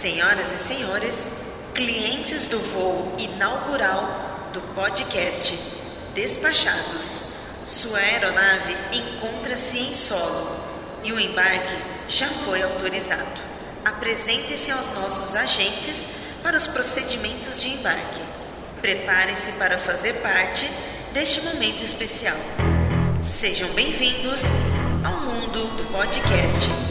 Senhoras e senhores, clientes do voo inaugural do podcast Despachados, sua aeronave encontra-se em solo e o embarque já foi autorizado. Apresente-se aos nossos agentes para os procedimentos de embarque. Preparem-se para fazer parte deste momento especial. Sejam bem-vindos ao mundo do podcast.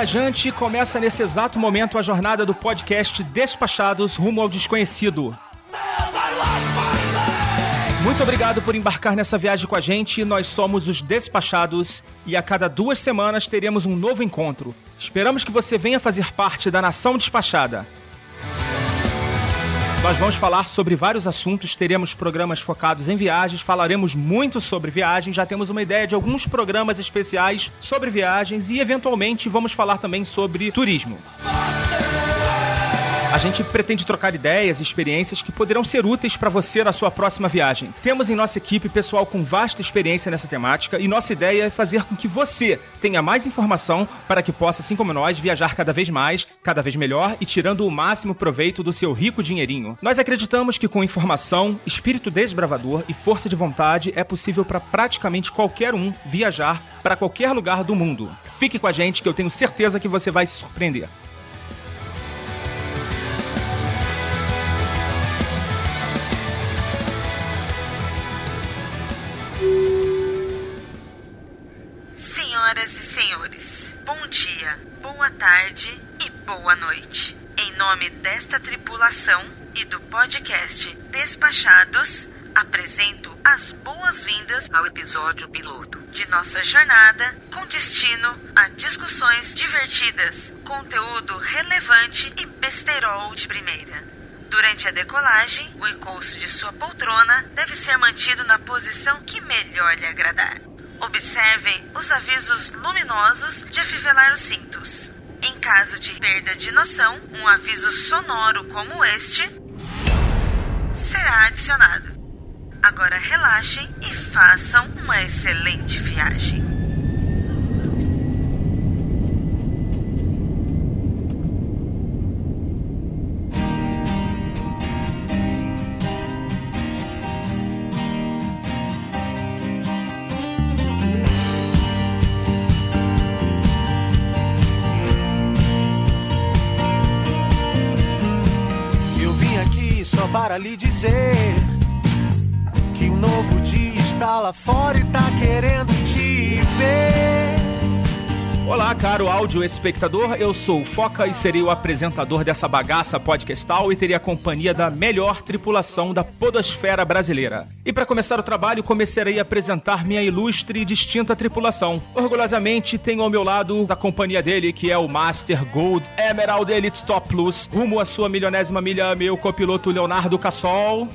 Viajante. Começa nesse exato momento a jornada do podcast Despachados rumo ao desconhecido. Muito obrigado por embarcar nessa viagem com a gente. Nós somos os Despachados e a cada duas semanas teremos um novo encontro. Esperamos que você venha fazer parte da nação despachada. Nós vamos falar sobre vários assuntos, teremos programas focados em viagens, falaremos muito sobre viagens, já temos uma ideia de alguns programas especiais sobre viagens e, eventualmente, vamos falar também sobre turismo. A gente pretende trocar ideias e experiências que poderão ser úteis para você na sua próxima viagem. Temos em nossa equipe pessoal com vasta experiência nessa temática e nossa ideia é fazer com que você tenha mais informação para que possa, assim como nós, viajar cada vez mais, cada vez melhor e tirando o máximo proveito do seu rico dinheirinho. Nós acreditamos que com informação, espírito desbravador e força de vontade é possível para praticamente qualquer um viajar para qualquer lugar do mundo. Fique com a gente que eu tenho certeza que você vai se surpreender. Tarde e boa noite. Em nome desta tripulação e do podcast Despachados, apresento as boas-vindas ao episódio piloto de nossa jornada com destino a discussões divertidas, conteúdo relevante e besterol de primeira. Durante a decolagem, o encosto de sua poltrona deve ser mantido na posição que melhor lhe agradar. Observem os avisos luminosos de afivelar os cintos. Em caso de perda de noção, um aviso sonoro como este será adicionado. Agora relaxem e façam uma excelente viagem. Lá fora e tá querendo te ver. Olá, caro áudio espectador, eu sou o Foca e serei o apresentador dessa bagaça podcastal e terei a companhia da melhor tripulação da podosfera brasileira. E para começar o trabalho, começarei a apresentar minha ilustre e distinta tripulação. Orgulhosamente, tenho ao meu lado a companhia dele, que é o Master Gold Emerald Elite Top Plus, rumo à sua milionésima milha, meu copiloto Leonardo Cassol.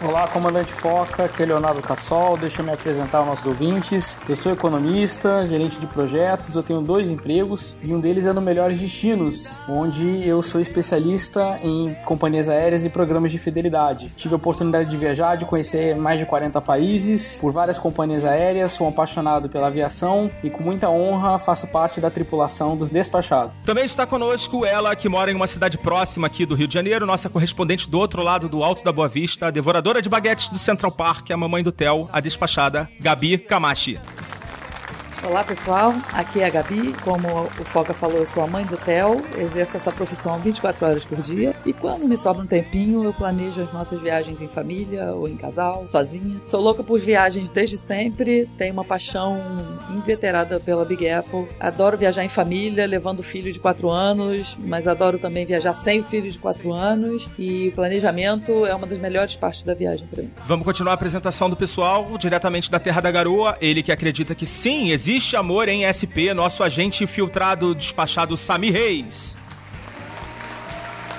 Olá, comandante Foca, aqui é Leonardo Cassol, deixa eu me apresentar aos nossos ouvintes. Eu sou economista, gerente de projetos, eu tenho dois empregos e um deles é no Melhores Destinos, onde eu sou especialista em companhias aéreas e programas de fidelidade. Tive a oportunidade de viajar, de conhecer mais de 40 países por várias companhias aéreas, sou um apaixonado pela aviação e com muita honra faço parte da tripulação dos despachados. Também está conosco ela, que mora em uma cidade próxima aqui do Rio de Janeiro, nossa correspondente do outro lado do Alto da Boa Vista, a devoradora de baguetes do Central Park, a mamãe do Theo, a despachada, Gabi Camachi. Olá pessoal, aqui é a Gabi. Como o Foca falou, eu sou a mãe do Theo, exerço essa profissão 24 horas por dia e quando me sobra um tempinho eu planejo as nossas viagens em família ou em casal, sozinha. Sou louca por viagens desde sempre, tenho uma paixão inveterada pela Big Apple. Adoro viajar em família, levando filho de 4 anos, mas adoro também viajar sem filho de 4 anos e o planejamento é uma das melhores partes da viagem para mim. Vamos continuar a apresentação do pessoal diretamente da Terra da Garoa. Ele que acredita que sim, existe Existe Amor em SP, nosso agente infiltrado despachado Sami Reis.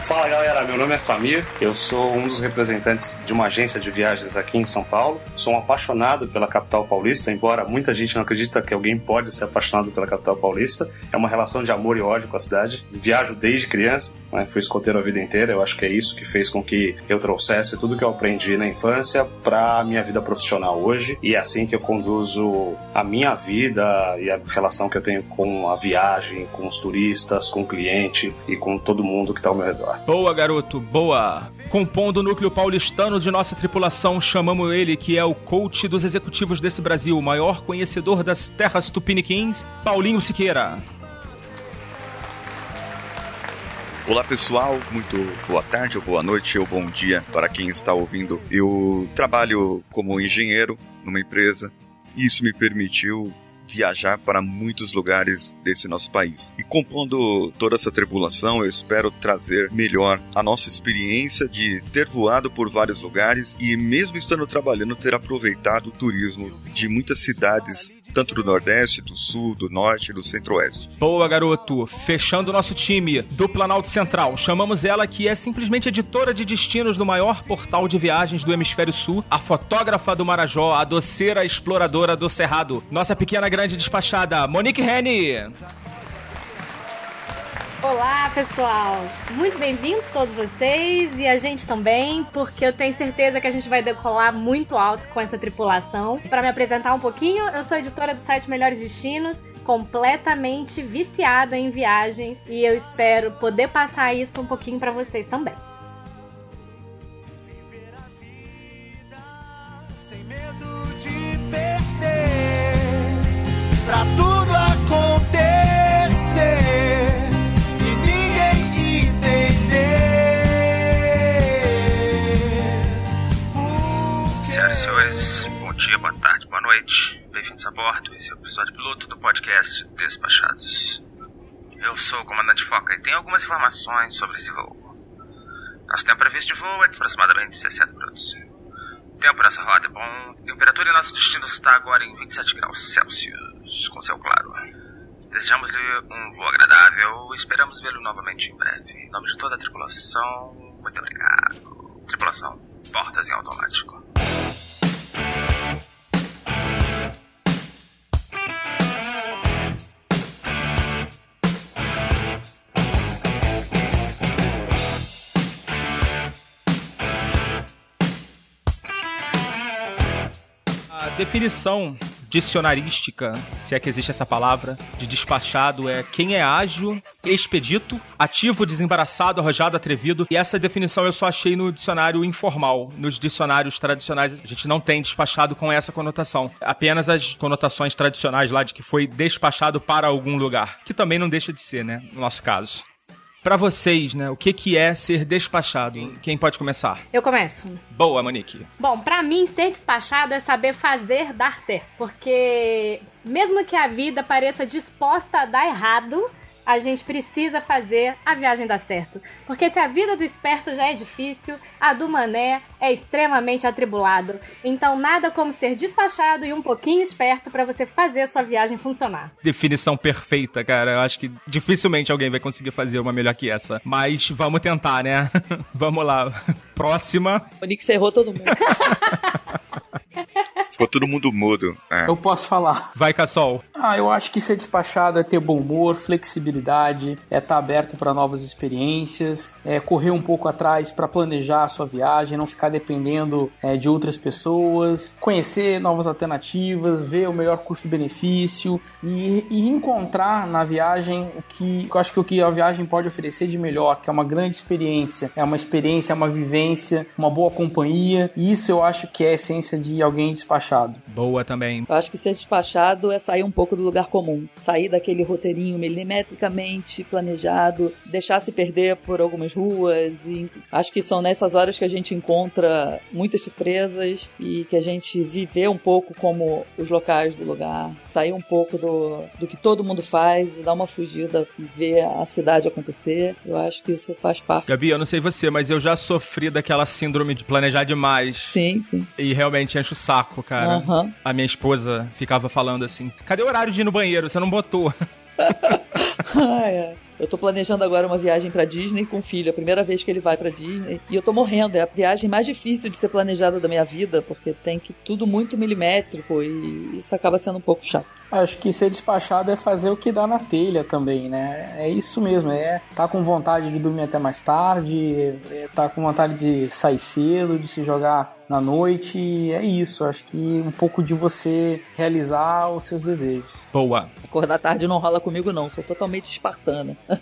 Fala galera, meu nome é Samir, eu sou um dos representantes de uma agência de viagens aqui em São Paulo. Sou um apaixonado pela capital paulista, embora muita gente não acredita que alguém pode ser apaixonado pela capital paulista. É uma relação de amor e ódio com a cidade. Viajo desde criança, né? fui escoteiro a vida inteira. Eu acho que é isso que fez com que eu trouxesse tudo que eu aprendi na infância para a minha vida profissional hoje. E é assim que eu conduzo a minha vida e a relação que eu tenho com a viagem, com os turistas, com o cliente e com todo mundo que está ao meu redor. Boa, garoto, boa. Compondo o núcleo paulistano de nossa tripulação, chamamos ele que é o coach dos executivos desse Brasil, o maior conhecedor das terras tupiniquins, Paulinho Siqueira. Olá pessoal, muito boa tarde ou boa noite ou bom dia para quem está ouvindo. Eu trabalho como engenheiro numa empresa e isso me permitiu viajar para muitos lugares desse nosso país. E compondo toda essa tribulação, eu espero trazer melhor a nossa experiência de ter voado por vários lugares e, mesmo estando trabalhando, ter aproveitado o turismo de muitas cidades tanto do Nordeste, do Sul, do Norte e do Centro-Oeste. Boa, garoto. Fechando o nosso time do Planalto Central, chamamos ela que é simplesmente editora de destinos do maior portal de viagens do Hemisfério Sul, a fotógrafa do Marajó, a doceira exploradora do Cerrado, nossa pequena grande despachada, Monique Reni. Olá, pessoal! Muito bem-vindos todos vocês e a gente também, porque eu tenho certeza que a gente vai decolar muito alto com essa tripulação. Para me apresentar um pouquinho, eu sou editora do site Melhores Destinos, completamente viciada em viagens e eu espero poder passar isso um pouquinho para vocês também. Pra dia, boa tarde, boa noite. Bem-vindos a bordo. Esse é o episódio piloto do podcast Despachados. Eu sou o comandante Foca e tenho algumas informações sobre esse voo. Nosso tempo previsto de voo é de aproximadamente 60 minutos. O tempo nessa roda é bom. A temperatura em nosso destino está agora em 27 graus Celsius, com céu claro. Desejamos-lhe um voo agradável e esperamos vê-lo novamente em breve. Em nome de toda a tripulação, muito obrigado. Tripulação, portas em automático. Definição dicionarística, se é que existe essa palavra, de despachado é quem é ágil, expedito, ativo, desembaraçado, arrojado, atrevido. E essa definição eu só achei no dicionário informal. Nos dicionários tradicionais, a gente não tem despachado com essa conotação. Apenas as conotações tradicionais lá de que foi despachado para algum lugar. Que também não deixa de ser, né? No nosso caso. Pra vocês, né? O que, que é ser despachado? Quem pode começar? Eu começo. Boa, Monique. Bom, pra mim, ser despachado é saber fazer dar certo. Porque, mesmo que a vida pareça disposta a dar errado, a gente precisa fazer a viagem dar certo. Porque se a vida do esperto já é difícil, a do mané é extremamente atribulado. Então, nada como ser despachado e um pouquinho esperto para você fazer a sua viagem funcionar. Definição perfeita, cara. Eu acho que dificilmente alguém vai conseguir fazer uma melhor que essa. Mas vamos tentar, né? vamos lá. Próxima. O Nick ferrou todo mundo. Ficou todo mundo mudo. É. Eu posso falar. Vai, Cassol. Ah, eu acho que ser despachado é ter bom humor, flexibilidade, é estar aberto para novas experiências, é correr um pouco atrás para planejar a sua viagem, não ficar dependendo é, de outras pessoas, conhecer novas alternativas, ver o melhor custo-benefício e, e encontrar na viagem o que eu acho que o que a viagem pode oferecer de melhor, que é uma grande experiência, é uma experiência, é uma vivência, uma boa companhia. E isso eu acho que é a essência de alguém despachado despachado. Boa também. Eu acho que ser despachado é sair um pouco do lugar comum. Sair daquele roteirinho milimetricamente planejado, deixar se perder por algumas ruas. E acho que são nessas horas que a gente encontra muitas surpresas e que a gente viver um pouco como os locais do lugar. Sair um pouco do, do que todo mundo faz e dar uma fugida e ver a cidade acontecer. Eu acho que isso faz parte. Gabi, eu não sei você, mas eu já sofri daquela síndrome de planejar demais. Sim, sim. E realmente enche o saco, cara. Aham. A minha esposa ficava falando assim: cadê o horário de ir no banheiro? Você não botou. Ah, é. Eu tô planejando agora uma viagem pra Disney com o filho, a primeira vez que ele vai pra Disney. E eu tô morrendo, é a viagem mais difícil de ser planejada da minha vida, porque tem que tudo muito milimétrico e isso acaba sendo um pouco chato. Acho que ser despachado é fazer o que dá na telha também, né? É isso mesmo, é tá com vontade de dormir até mais tarde, é tá com vontade de sair cedo, de se jogar na noite, é isso. Acho que um pouco de você realizar os seus desejos. Boa. Acordar tarde não rola comigo não, sou totalmente espartana.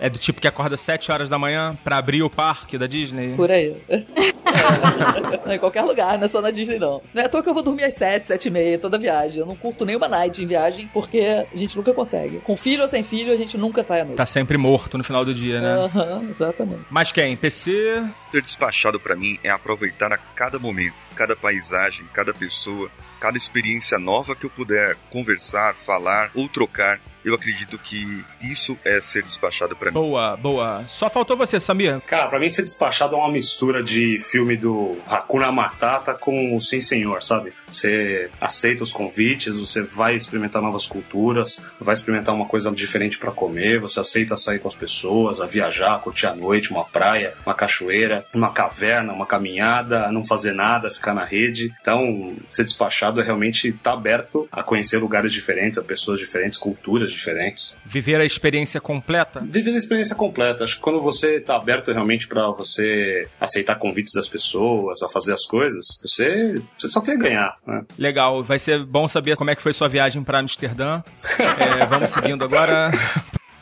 É do tipo que acorda 7 horas da manhã pra abrir o parque da Disney? Por aí. É. Não, em qualquer lugar, não é só na Disney, não. Não é à toa que eu vou dormir às 7, 7 e meia toda viagem. Eu não curto nenhuma night em viagem, porque a gente nunca consegue. Com filho ou sem filho, a gente nunca sai à noite. Tá sempre morto no final do dia, né? Aham, exatamente. Mas quem? PC? Ser despachado pra mim é aproveitar a cada momento, cada paisagem, cada pessoa, cada experiência nova que eu puder conversar, falar ou trocar. Eu acredito que isso é ser despachado pra mim. Boa, boa. Só faltou você, Samir. Cara, pra mim ser despachado é uma mistura de filme do Hakuna Matata com o Sim Senhor, sabe? Você aceita os convites, você vai experimentar novas culturas, vai experimentar uma coisa diferente pra comer, você aceita sair com as pessoas, a viajar, curtir a noite, uma praia, uma cachoeira, uma caverna, uma caminhada, não fazer nada, ficar na rede. Então, ser despachado é realmente estar aberto a conhecer lugares diferentes, a pessoas diferentes, culturas diferentes. Viver a experiência completa? Viver a experiência completa. Acho que quando você está aberto realmente para você aceitar convites das pessoas, a fazer as coisas, você, você só tem a ganhar, né? Legal, vai ser bom saber como é que foi sua viagem pra Amsterdã. É, vamos seguindo agora.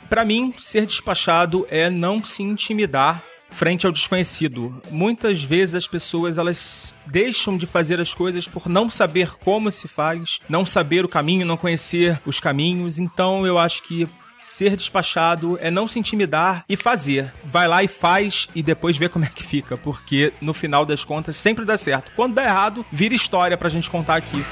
Pra mim, ser despachado é não se intimidar frente ao desconhecido. Muitas vezes as pessoas elas deixam de fazer as coisas por não saber como se faz, não saber o caminho, não conhecer os caminhos. Então eu acho que ser despachado é não se intimidar e fazer. Vai lá e faz e depois vê como é que fica, porque no final das contas sempre dá certo. Quando dá errado, vira história pra gente contar aqui.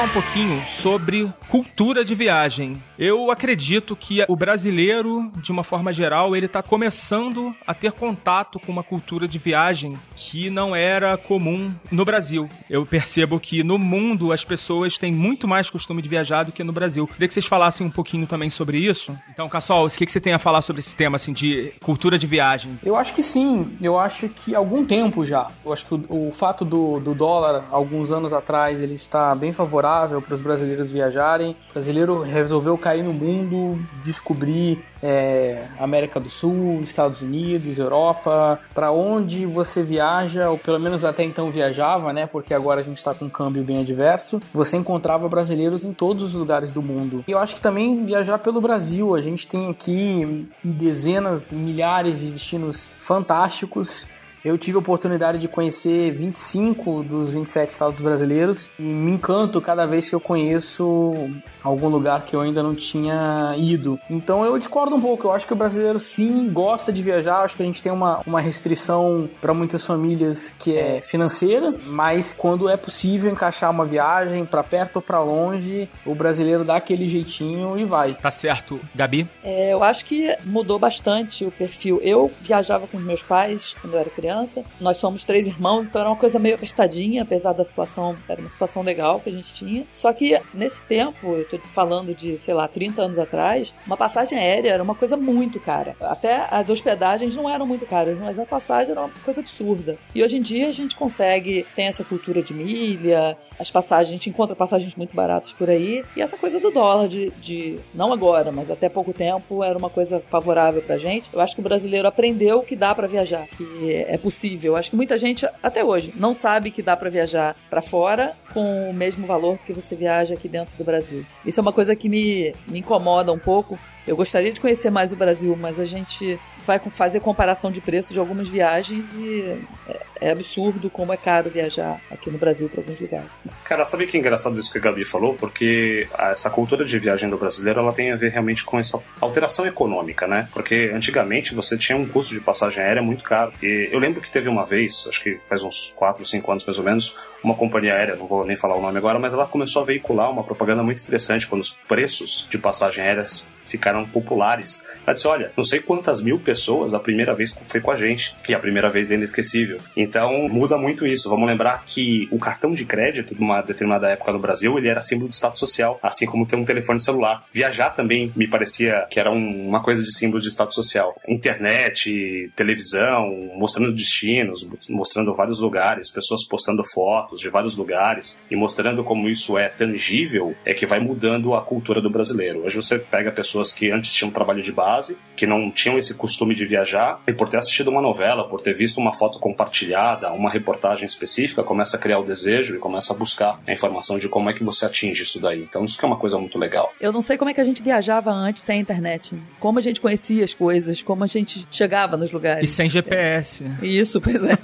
Falar um pouquinho sobre cultura de viagem. Eu acredito que o brasileiro, de uma forma geral, ele está começando a ter contato com uma cultura de viagem que não era comum no Brasil. Eu percebo que no mundo as pessoas têm muito mais costume de viajar do que no Brasil. Queria que vocês falassem um pouquinho também sobre isso. Então, Cassol, o que você tem a falar sobre esse tema assim de cultura de viagem? Eu acho que sim, eu acho que há algum tempo já. Eu acho que o, o fato do, do dólar, alguns anos atrás, ele está bem favorável para os brasileiros viajarem. O brasileiro resolveu cair no mundo, descobrir é, América do Sul, Estados Unidos, Europa, para onde você viaja, ou pelo menos até então viajava, né? Porque agora a gente está com um câmbio bem adverso. Você encontrava brasileiros em todos os lugares do mundo. E eu acho que também viajar pelo Brasil, a gente tem aqui dezenas, milhares de destinos fantásticos. Eu tive a oportunidade de conhecer 25 dos 27 estados brasileiros e me encanto cada vez que eu conheço algum lugar que eu ainda não tinha ido. Então eu discordo um pouco. Eu acho que o brasileiro sim gosta de viajar. Acho que a gente tem uma, uma restrição para muitas famílias que é financeira, mas quando é possível encaixar uma viagem para perto ou para longe, o brasileiro dá aquele jeitinho e vai. Tá certo, Gabi? É, eu acho que mudou bastante o perfil. Eu viajava com os meus pais quando eu era criança. Nós somos três irmãos, então era uma coisa meio apertadinha, apesar da situação, era uma situação legal que a gente tinha. Só que nesse tempo, eu tô falando de, sei lá, 30 anos atrás, uma passagem aérea era uma coisa muito cara. Até as hospedagens não eram muito caras, mas a passagem era uma coisa absurda. E hoje em dia a gente consegue, tem essa cultura de milha, as passagens, a gente encontra passagens muito baratas por aí, e essa coisa do dólar, de, de não agora, mas até pouco tempo, era uma coisa favorável pra gente. Eu acho que o brasileiro aprendeu que dá para viajar, que é possível. Acho que muita gente, até hoje, não sabe que dá para viajar para fora com o mesmo valor que você viaja aqui dentro do Brasil. Isso é uma coisa que me, me incomoda um pouco. Eu gostaria de conhecer mais o Brasil, mas a gente vai fazer comparação de preço de algumas viagens e é, é absurdo como é caro viajar aqui no Brasil para alguns lugares. Cara, sabe que é engraçado isso que a Gabi falou? Porque essa cultura de viagem do brasileiro ela tem a ver realmente com essa alteração econômica, né? Porque antigamente você tinha um custo de passagem aérea muito caro. E eu lembro que teve uma vez, acho que faz uns 4, 5 anos mais ou menos, uma companhia aérea, não vou nem falar o nome agora, mas ela começou a veicular uma propaganda muito interessante quando os preços de passagem aéreas ficaram populares ela disse: Olha, não sei quantas mil pessoas a primeira vez foi com a gente, que a primeira vez é inesquecível. Então muda muito isso. Vamos lembrar que o cartão de crédito, de uma determinada época no Brasil, ele era símbolo de status social, assim como ter um telefone celular. Viajar também me parecia que era um, uma coisa de símbolo de status social. Internet, televisão, mostrando destinos, mostrando vários lugares, pessoas postando fotos de vários lugares e mostrando como isso é tangível, é que vai mudando a cultura do brasileiro. Hoje você pega pessoas que antes tinham trabalho de base que não tinham esse costume de viajar, e por ter assistido uma novela, por ter visto uma foto compartilhada, uma reportagem específica, começa a criar o desejo e começa a buscar a informação de como é que você atinge isso daí. Então isso que é uma coisa muito legal. Eu não sei como é que a gente viajava antes sem internet. Como a gente conhecia as coisas, como a gente chegava nos lugares. E sem GPS. Isso, pois é.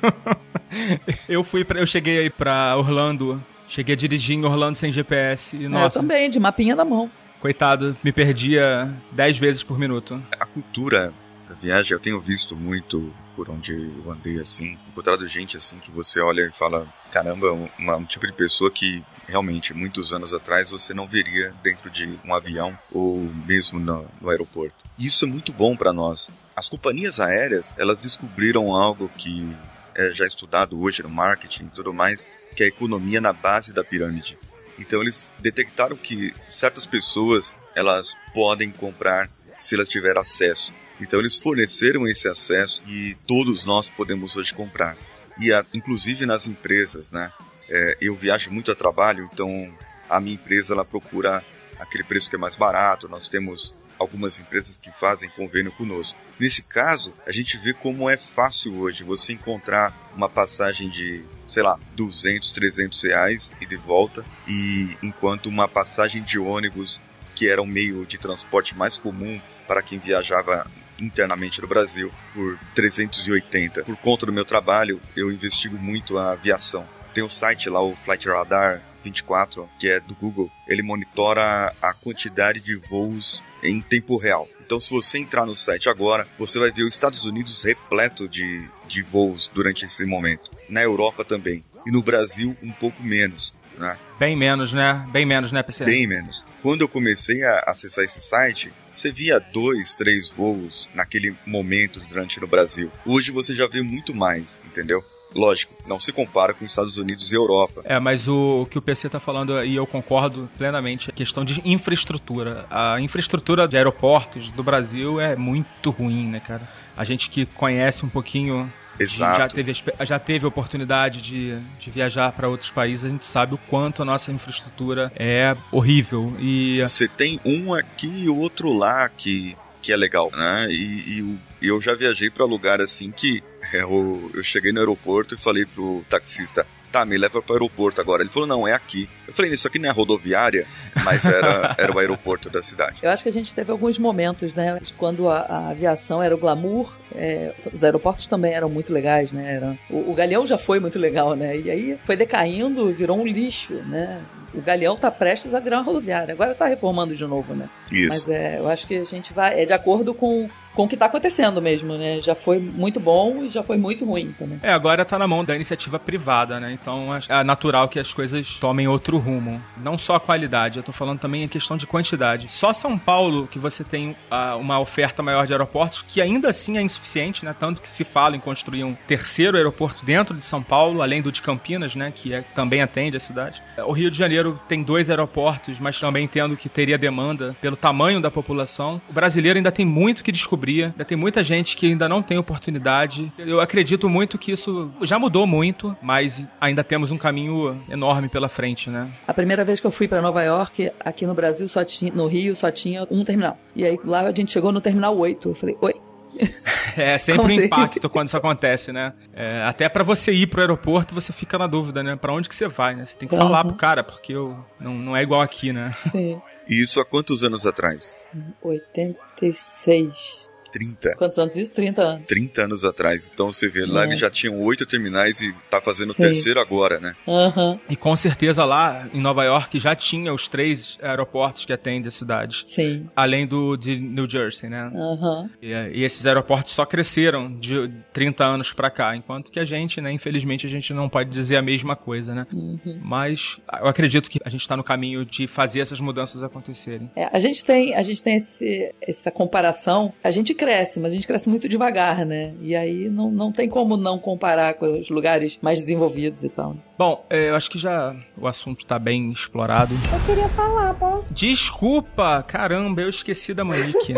eu fui pra, eu cheguei aí pra Orlando Cheguei a dirigir em Orlando sem GPS e, nossa... Eu também, de mapinha na mão. Coitado, me perdia 10 vezes por minuto. A cultura da viagem, eu tenho visto muito por onde eu andei assim, encontrado gente assim que você olha e fala: caramba, uma, um tipo de pessoa que realmente muitos anos atrás você não veria dentro de um avião ou mesmo no, no aeroporto. E isso é muito bom para nós. As companhias aéreas elas descobriram algo que é já estudado hoje no marketing e tudo mais, que é a economia na base da pirâmide. Então eles detectaram que certas pessoas elas podem comprar se elas tiverem acesso. Então eles forneceram esse acesso e todos nós podemos hoje comprar. E a, inclusive nas empresas, né? É, eu viajo muito a trabalho, então a minha empresa ela procura aquele preço que é mais barato. Nós temos algumas empresas que fazem convênio conosco. Nesse caso, a gente vê como é fácil hoje você encontrar uma passagem de sei lá, 200, 300 reais e de volta, e enquanto uma passagem de ônibus, que era o meio de transporte mais comum para quem viajava internamente no Brasil, por 380. Por conta do meu trabalho, eu investigo muito a aviação. Tem o site lá, o Flight Radar 24, que é do Google. Ele monitora a quantidade de voos em tempo real. Então, se você entrar no site agora, você vai ver os Estados Unidos repleto de, de voos durante esse momento. Na Europa também. E no Brasil, um pouco menos. Né? Bem menos, né? Bem menos, né, PC? Bem menos. Quando eu comecei a acessar esse site, você via dois, três voos naquele momento durante no Brasil. Hoje você já vê muito mais, entendeu? Lógico, não se compara com os Estados Unidos e Europa. É, mas o, o que o PC está falando aí eu concordo plenamente, é questão de infraestrutura. A infraestrutura de aeroportos do Brasil é muito ruim, né, cara? A gente que conhece um pouquinho Exato. Já teve, já teve oportunidade de, de viajar para outros países, a gente sabe o quanto a nossa infraestrutura é horrível. E você tem um aqui e outro lá que, que é legal, né? E, e eu já viajei para lugar assim que eu, eu cheguei no aeroporto e falei pro taxista, tá, me leva para o aeroporto agora. Ele falou, não, é aqui. Eu falei, isso aqui não é rodoviária, mas era, era o aeroporto da cidade. Eu acho que a gente teve alguns momentos, né, quando a, a aviação era o glamour, é, os aeroportos também eram muito legais, né, era, o, o Galeão já foi muito legal, né, e aí foi decaindo, virou um lixo, né, o Galeão está prestes a virar uma rodoviária. Agora está reformando de novo, né? Isso. Mas é, eu acho que a gente vai. É de acordo com com o que está acontecendo mesmo, né? Já foi muito bom e já foi muito ruim também. É, agora está na mão da iniciativa privada, né? Então é natural que as coisas tomem outro rumo. Não só a qualidade, eu estou falando também a questão de quantidade. Só São Paulo que você tem uh, uma oferta maior de aeroportos, que ainda assim é insuficiente, né? Tanto que se fala em construir um terceiro aeroporto dentro de São Paulo, além do de Campinas, né? Que é, também atende a cidade. O Rio de Janeiro tem dois aeroportos, mas também entendo que teria demanda pelo tamanho da população. O brasileiro ainda tem muito que descobrir Ainda tem muita gente que ainda não tem oportunidade. Eu acredito muito que isso já mudou muito, mas ainda temos um caminho enorme pela frente, né? A primeira vez que eu fui para Nova York, aqui no Brasil só tinha, no Rio só tinha um terminal. E aí lá a gente chegou no terminal 8. Eu falei: "Oi, É sempre um impacto quando isso acontece, né? É, até para você ir pro aeroporto, você fica na dúvida, né? Para onde que você vai, né? Você tem que uhum. falar pro cara, porque eu, não, não é igual aqui, né? Sim. E isso há quantos anos atrás? 86. 30. Quantos anos isso? 30 anos. 30 anos atrás. Então você vê, lá é. eles já tinham oito terminais e tá fazendo o Sim. terceiro agora, né? Uhum. E com certeza lá em Nova York já tinha os três aeroportos que atendem a cidade. Sim. Além do de New Jersey, né? Uhum. E, e, esses aeroportos só cresceram de 30 anos para cá, enquanto que a gente, né, infelizmente a gente não pode dizer a mesma coisa, né? Uhum. Mas eu acredito que a gente está no caminho de fazer essas mudanças acontecerem. É, a gente tem, a gente tem esse, essa comparação. A gente cresce, mas a gente cresce muito devagar, né? E aí não, não tem como não comparar com os lugares mais desenvolvidos e tal. Bom, é, eu acho que já o assunto está bem explorado. Eu queria falar, posso? Desculpa, caramba, eu esqueci da Monique.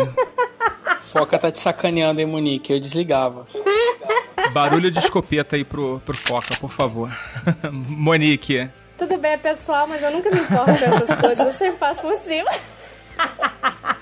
Foca tá te sacaneando, hein, Monique? Eu desligava. Barulho de escopeta aí pro, pro Foca, por favor. Monique. Tudo bem, pessoal, mas eu nunca me importo com essas coisas, eu sempre passo por cima.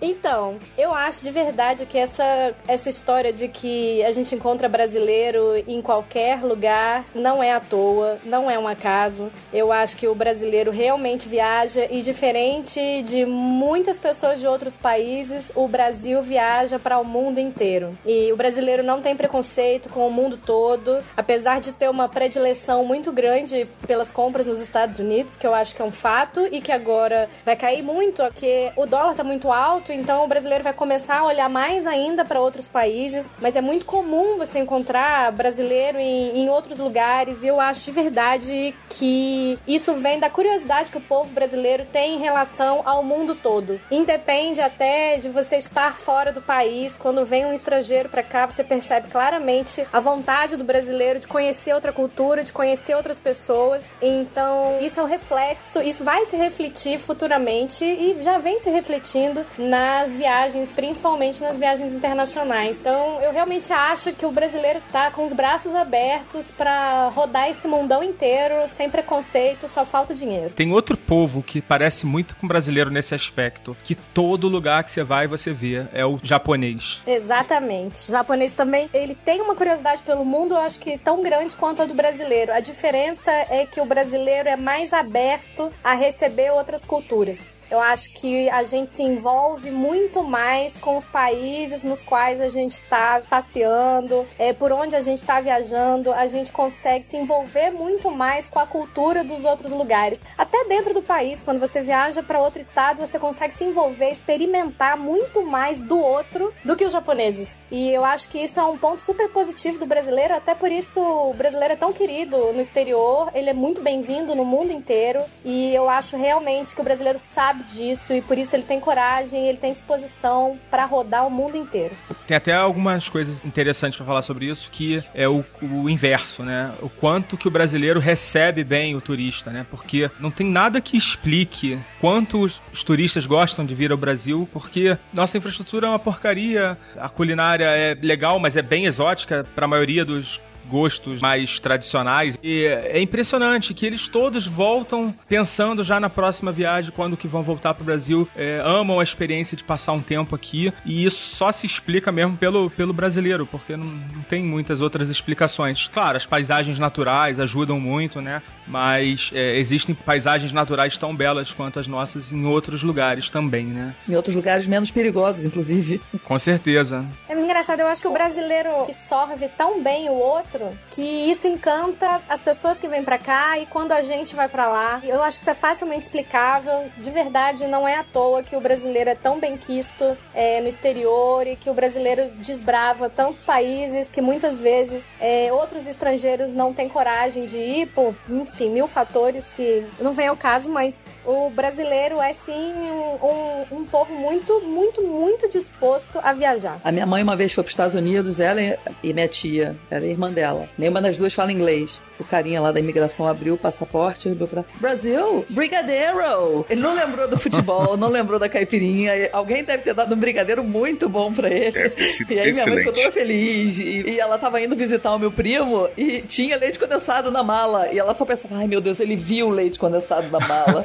Então, eu acho de verdade que essa, essa história de que a gente encontra brasileiro em qualquer lugar não é à toa, não é um acaso. Eu acho que o brasileiro realmente viaja e, diferente de muitas pessoas de outros países, o Brasil viaja para o mundo inteiro. E o brasileiro não tem preconceito com o mundo todo, apesar de ter uma predileção muito grande pelas compras nos Estados Unidos, que eu acho que é um fato e que agora vai cair muito, porque o dólar está muito alto então o brasileiro vai começar a olhar mais ainda para outros países, mas é muito comum você encontrar brasileiro em, em outros lugares e eu acho de verdade que isso vem da curiosidade que o povo brasileiro tem em relação ao mundo todo. Independe até de você estar fora do país, quando vem um estrangeiro para cá, você percebe claramente a vontade do brasileiro de conhecer outra cultura, de conhecer outras pessoas. Então, isso é um reflexo, isso vai se refletir futuramente e já vem se refletindo na nas viagens, principalmente nas viagens internacionais. Então, eu realmente acho que o brasileiro tá com os braços abertos para rodar esse mundão inteiro, sem preconceito, só falta dinheiro. Tem outro povo que parece muito com o brasileiro nesse aspecto, que todo lugar que você vai você vê, é o japonês. Exatamente. O japonês também, ele tem uma curiosidade pelo mundo, eu acho que tão grande quanto a do brasileiro. A diferença é que o brasileiro é mais aberto a receber outras culturas. Eu acho que a gente se envolve muito mais com os países nos quais a gente está passeando, é, por onde a gente está viajando, a gente consegue se envolver muito mais com a cultura dos outros lugares. Até dentro do país, quando você viaja para outro estado, você consegue se envolver, experimentar muito mais do outro do que os japoneses. E eu acho que isso é um ponto super positivo do brasileiro, até por isso o brasileiro é tão querido no exterior, ele é muito bem-vindo no mundo inteiro. E eu acho realmente que o brasileiro sabe sabe disso e por isso ele tem coragem, ele tem disposição para rodar o mundo inteiro. Tem até algumas coisas interessantes para falar sobre isso, que é o, o, inverso, né? O quanto que o brasileiro recebe bem o turista, né? Porque não tem nada que explique quanto os turistas gostam de vir ao Brasil, porque nossa infraestrutura é uma porcaria, a culinária é legal, mas é bem exótica para a maioria dos gostos mais tradicionais. E é impressionante que eles todos voltam pensando já na próxima viagem, quando que vão voltar para o Brasil, é, amam a experiência de passar um tempo aqui. E isso só se explica mesmo pelo, pelo brasileiro, porque não, não tem muitas outras explicações. Claro, as paisagens naturais ajudam muito, né? Mas é, existem paisagens naturais tão belas quanto as nossas em outros lugares também, né? Em outros lugares menos perigosos, inclusive. Com certeza. É engraçado, eu acho que o brasileiro absorve tão bem o outro que isso encanta as pessoas que vêm para cá e quando a gente vai para lá. Eu acho que isso é facilmente explicável. De verdade, não é à toa que o brasileiro é tão bem quisto é, no exterior e que o brasileiro desbrava tantos países que muitas vezes é, outros estrangeiros não têm coragem de ir por, enfim, mil fatores que não vem ao caso, mas o brasileiro é sim um, um, um povo muito, muito, muito disposto a viajar. A minha mãe uma vez foi para os Estados Unidos, ela e minha tia, ela é irmã dela. Nenhuma das duas fala inglês. O carinha lá da imigração abriu o passaporte e olhou pra Brasil, brigadeiro! Ele não lembrou do futebol, não lembrou da caipirinha. Alguém deve ter dado um brigadeiro muito bom pra ele. Deve ter sido E aí minha mãe excelente. ficou toda feliz. E, e ela tava indo visitar o meu primo e tinha leite condensado na mala. E ela só pensava, ai meu Deus, ele viu o leite condensado na mala.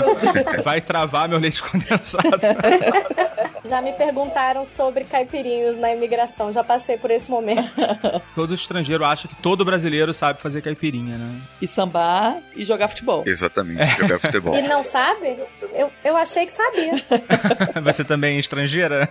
Vai travar meu leite condensado. Já me perguntaram sobre caipirinhos na imigração, já passei por esse momento. todo estrangeiro acha que todo brasileiro sabe fazer caipirinha, né? e sambar e jogar futebol. Exatamente, jogar futebol. E não sabe? Eu, eu achei que sabia. Você também é estrangeira?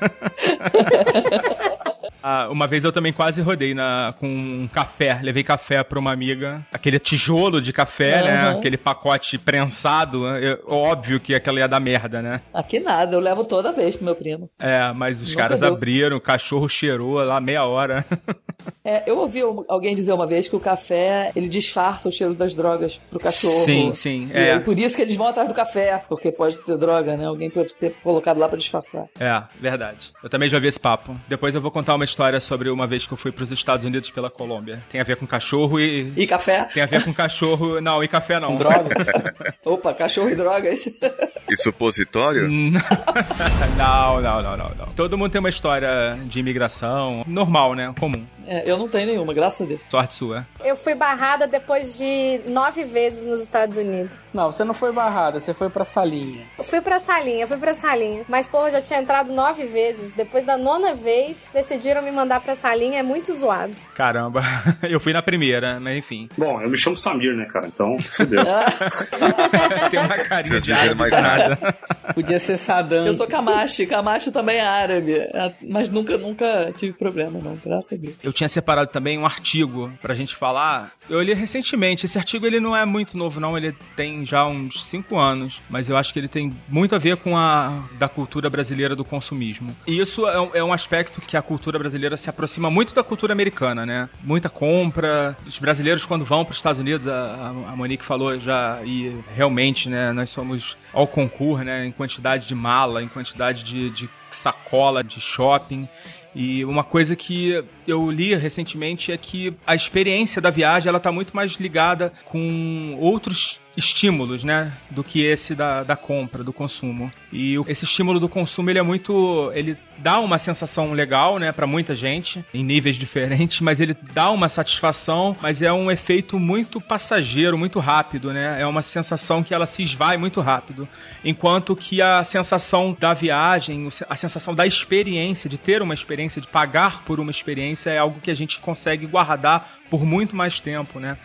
Ah, uma vez eu também quase rodei na, com um café. Levei café pra uma amiga. Aquele tijolo de café, né? Aham. Aquele pacote prensado. Eu- óbvio que aquela ia dar merda, né? Aqui nada, eu levo toda vez pro meu primo. É, mas os Nunca caras deu. abriram, o cachorro cheirou lá meia hora. É, eu ouvi alguém dizer uma vez que o café, ele disfarça o cheiro das drogas pro cachorro. Sim, sim, E é. aí por isso que eles vão atrás do café, porque pode ter droga, né? Alguém pode ter colocado lá pra disfarçar. É, verdade. Eu também já vi esse papo. Depois eu vou contar uma história sobre uma vez que eu fui pros Estados Unidos pela Colômbia. Tem a ver com cachorro e. E café? Tem a ver com cachorro. Não, e café não. Com drogas? Opa, cachorro e drogas. E supositório? não, não, não, não, não. Todo mundo tem uma história de imigração normal, né? Comum. É, eu não tenho nenhuma, graças a Deus. Sorte sua. Eu fui barrada depois de nove vezes nos Estados Unidos. Não, você não foi barrada, você foi pra salinha. Eu fui pra salinha, fui pra salinha. Mas, porra, eu já tinha entrado nove vezes. Depois da nona vez, decidiram me mandar pra salinha. É muito zoado. Caramba. Eu fui na primeira, mas enfim. Bom, eu me chamo Samir, né, cara? Então, fudeu. Tem uma carinha Precisa de dizer árabe mais danada. Podia ser Saddam. Eu sou Kamashi, Kamashi também é árabe. É, Mas nunca, nunca tive problema, não, graças a Deus. Eu tinha separado também um artigo pra gente falar. Eu li recentemente. Esse artigo ele não é muito novo, não. Ele tem já uns 5 anos. Mas eu acho que ele tem muito a ver com a da cultura brasileira do consumismo. E isso é um, é um aspecto que a cultura brasileira se aproxima muito da cultura americana, né? Muita compra. Os brasileiros, quando vão para os Estados Unidos, a, a- a Monique falou já, e realmente, né? Nós somos ao concurso, né? Em quantidade de mala, em quantidade de, de sacola, de shopping. E uma coisa que eu li recentemente é que a experiência da viagem ela tá muito mais ligada com outros estímulos, né, do que esse da, da compra, do consumo. E esse estímulo do consumo ele é muito, ele dá uma sensação legal, né, para muita gente em níveis diferentes, mas ele dá uma satisfação, mas é um efeito muito passageiro, muito rápido, né? É uma sensação que ela se esvai muito rápido, enquanto que a sensação da viagem, a sensação da experiência, de ter uma experiência, de pagar por uma experiência é algo que a gente consegue guardar por muito mais tempo, né?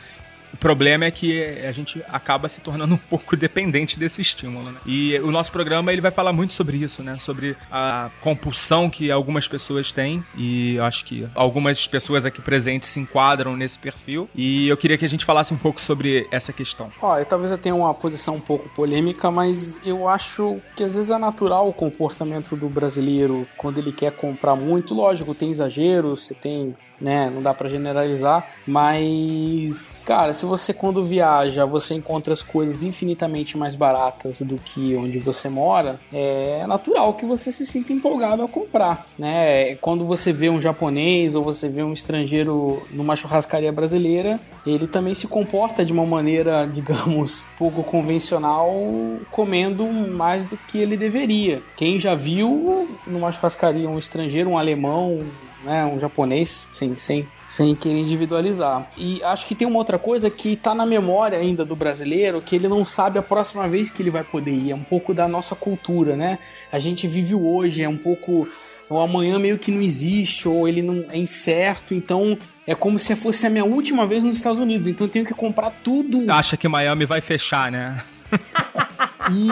O problema é que a gente acaba se tornando um pouco dependente desse estímulo, né? E o nosso programa ele vai falar muito sobre isso, né? Sobre a compulsão que algumas pessoas têm e eu acho que algumas pessoas aqui presentes se enquadram nesse perfil e eu queria que a gente falasse um pouco sobre essa questão. Ó, talvez eu tenha uma posição um pouco polêmica, mas eu acho que às vezes é natural o comportamento do brasileiro quando ele quer comprar muito. Lógico, tem exageros, você tem, né, não dá pra generalizar, mas, cara, se você quando viaja, você encontra as coisas infinitamente mais baratas do que onde você mora, é natural que você se sinta empolgado a comprar, né? Quando você vê um japonês ou você vê um estrangeiro numa churrascaria brasileira, ele também se comporta de uma maneira, digamos, pouco convencional, comendo mais do que ele deveria. Quem já viu numa churrascaria um estrangeiro, um alemão, né, um japonês, sem, sem, sem querer individualizar. E acho que tem uma outra coisa que tá na memória ainda do brasileiro, que ele não sabe a próxima vez que ele vai poder ir. É um pouco da nossa cultura, né? A gente vive o hoje, é um pouco. O amanhã meio que não existe, ou ele não é incerto, então é como se fosse a minha última vez nos Estados Unidos. Então eu tenho que comprar tudo. Acha que Miami vai fechar, né?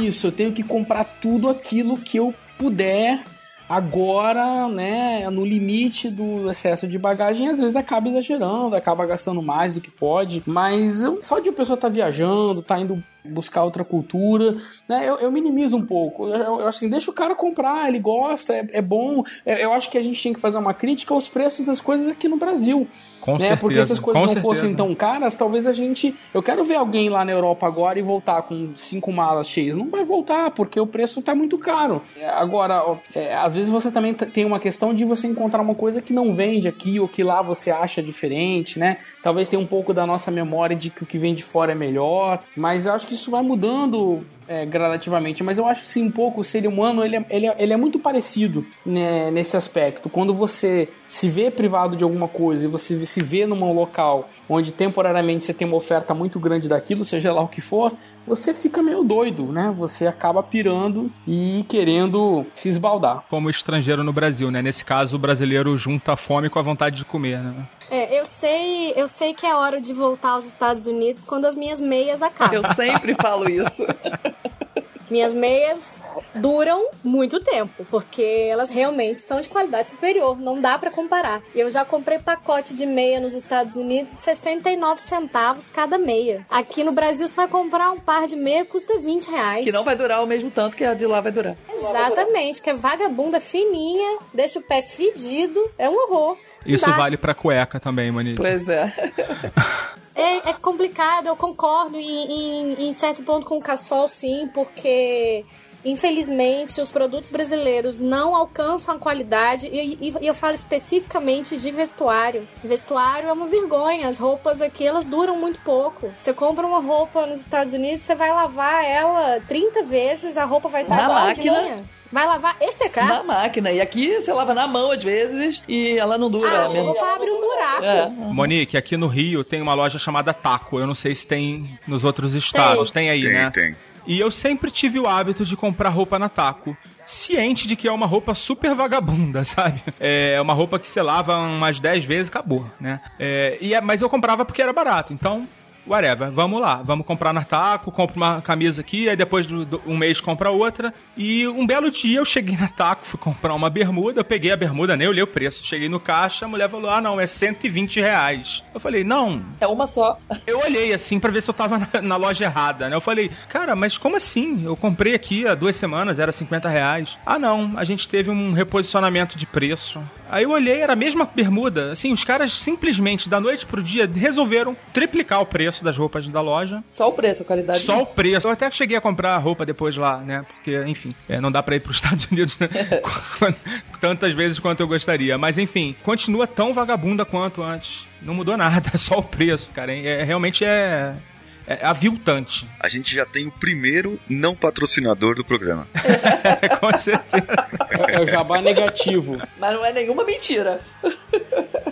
Isso, eu tenho que comprar tudo aquilo que eu puder agora, né, no limite do excesso de bagagem, às vezes acaba exagerando, acaba gastando mais do que pode, mas só de a pessoa estar viajando, tá indo buscar outra cultura. Né? Eu, eu minimizo um pouco. Eu, eu, assim, deixa o cara comprar, ele gosta, é, é bom. Eu, eu acho que a gente tinha que fazer uma crítica aos preços das coisas aqui no Brasil. Com né? certeza. Porque se as coisas com não certeza. fossem tão caras, talvez a gente. Eu quero ver alguém lá na Europa agora e voltar com cinco malas cheias. Não vai voltar, porque o preço tá muito caro. É, Agora, é, às vezes você também tem uma questão de você encontrar uma coisa que não vende aqui ou que lá você acha diferente, né? Talvez tenha um pouco da nossa memória de que o que vem de fora é melhor. Mas eu acho que isso vai mudando é, gradativamente, mas eu acho que sim, um pouco o ser humano ele é, ele é, ele é muito parecido né, nesse aspecto. Quando você se vê privado de alguma coisa e você se vê num local onde temporariamente você tem uma oferta muito grande daquilo, seja lá o que for, você fica meio doido, né? Você acaba pirando e querendo se esbaldar. Como estrangeiro no Brasil, né? Nesse caso, o brasileiro junta a fome com a vontade de comer, né? É, eu sei, eu sei que é hora de voltar aos Estados Unidos quando as minhas meias acabam. Eu sempre falo isso. Minhas meias duram muito tempo, porque elas realmente são de qualidade superior, não dá pra comparar. E eu já comprei pacote de meia nos Estados Unidos, 69 centavos cada meia. Aqui no Brasil você vai comprar um par de meia custa 20 reais. Que não vai durar o mesmo tanto que a de lá vai durar. Exatamente, que é vagabunda fininha, deixa o pé fedido, é um horror. Isso dá. vale pra cueca também, Mani. Pois é. É, é complicado, eu concordo em, em, em certo ponto com o Cassol, sim, porque infelizmente os produtos brasileiros não alcançam a qualidade e, e- e eu falo especificamente de vestuário. Vestuário é uma vergonha, as roupas aqui elas duram muito pouco. Você compra uma roupa nos Estados Unidos, você vai lavar ela 30 vezes, a roupa vai estar Na igualzinha. máquina. Vai lavar e secar. Na máquina. E aqui você lava na mão às vezes e ela não dura Ah, a roupa abre um buraco. É. Monique, aqui no Rio tem uma loja chamada Taco. Eu não sei se tem nos outros estados. Tem, aí, Tem, né? tem. E eu sempre tive o hábito de comprar roupa na Taco. Ciente de que é uma roupa super vagabunda, sabe? É uma roupa que você lava umas 10 vezes e acabou, né? É, e é, mas eu comprava porque era barato, então, whatever, vamos lá, vamos comprar na Taco, compro uma camisa aqui, aí depois de um mês compra outra. E um belo dia eu cheguei na Taco, fui comprar uma bermuda, eu peguei a bermuda, nem olhei o preço. Cheguei no caixa, a mulher falou: ah, não, é 120 reais. Eu falei: não, É uma só. eu olhei assim pra ver se eu tava na, na loja errada, né? Eu falei, cara, mas como assim? Eu comprei aqui há duas semanas, era 50 reais. Ah, não, a gente teve um reposicionamento de preço. Aí eu olhei, era a mesma bermuda. Assim, os caras simplesmente, da noite pro dia, resolveram triplicar o preço das roupas da loja. Só o preço, a qualidade. Só o preço. Eu até cheguei a comprar roupa depois lá, né? Porque, enfim, é, não dá pra ir pros Estados Unidos né? tantas vezes quanto eu gostaria. Mas, enfim, continua tão vagabunda quanto antes. Não mudou nada, é só o preço, cara. É, realmente é, é aviltante. A gente já tem o primeiro não patrocinador do programa. Com certeza. É, é o jabá negativo. Mas não é nenhuma mentira.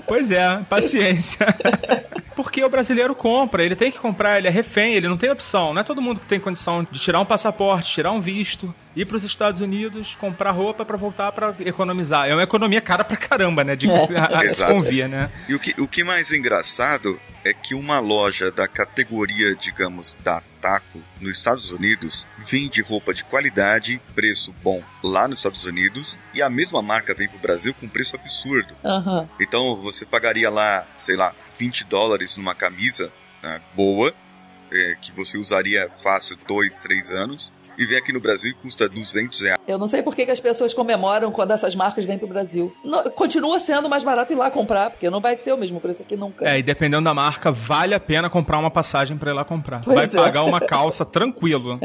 Pois é, paciência. Porque o brasileiro compra, ele tem que comprar, ele é refém, ele não tem opção. Não é todo mundo que tem condição de tirar um passaporte, tirar um visto, ir para os Estados Unidos, comprar roupa para voltar para economizar. É uma economia cara pra caramba, né? De a, a, se convia, né? E o que, o que mais engraçado é que uma loja da categoria, digamos, da Taco nos Estados Unidos vende roupa de qualidade, preço bom lá nos Estados Unidos e a mesma marca vem pro Brasil com preço absurdo. Aham. Então você pagaria lá, sei lá, 20 dólares numa camisa né, boa, é, que você usaria fácil dois, três anos, e vem aqui no Brasil e custa 200 reais. Eu não sei por que, que as pessoas comemoram quando essas marcas vêm pro Brasil. Não- continua sendo mais barato ir lá comprar, porque não vai ser o mesmo preço aqui nunca. É, e dependendo da marca, vale a pena comprar uma passagem para ir lá comprar. Pois Vai é. pagar uma calça tranquilo.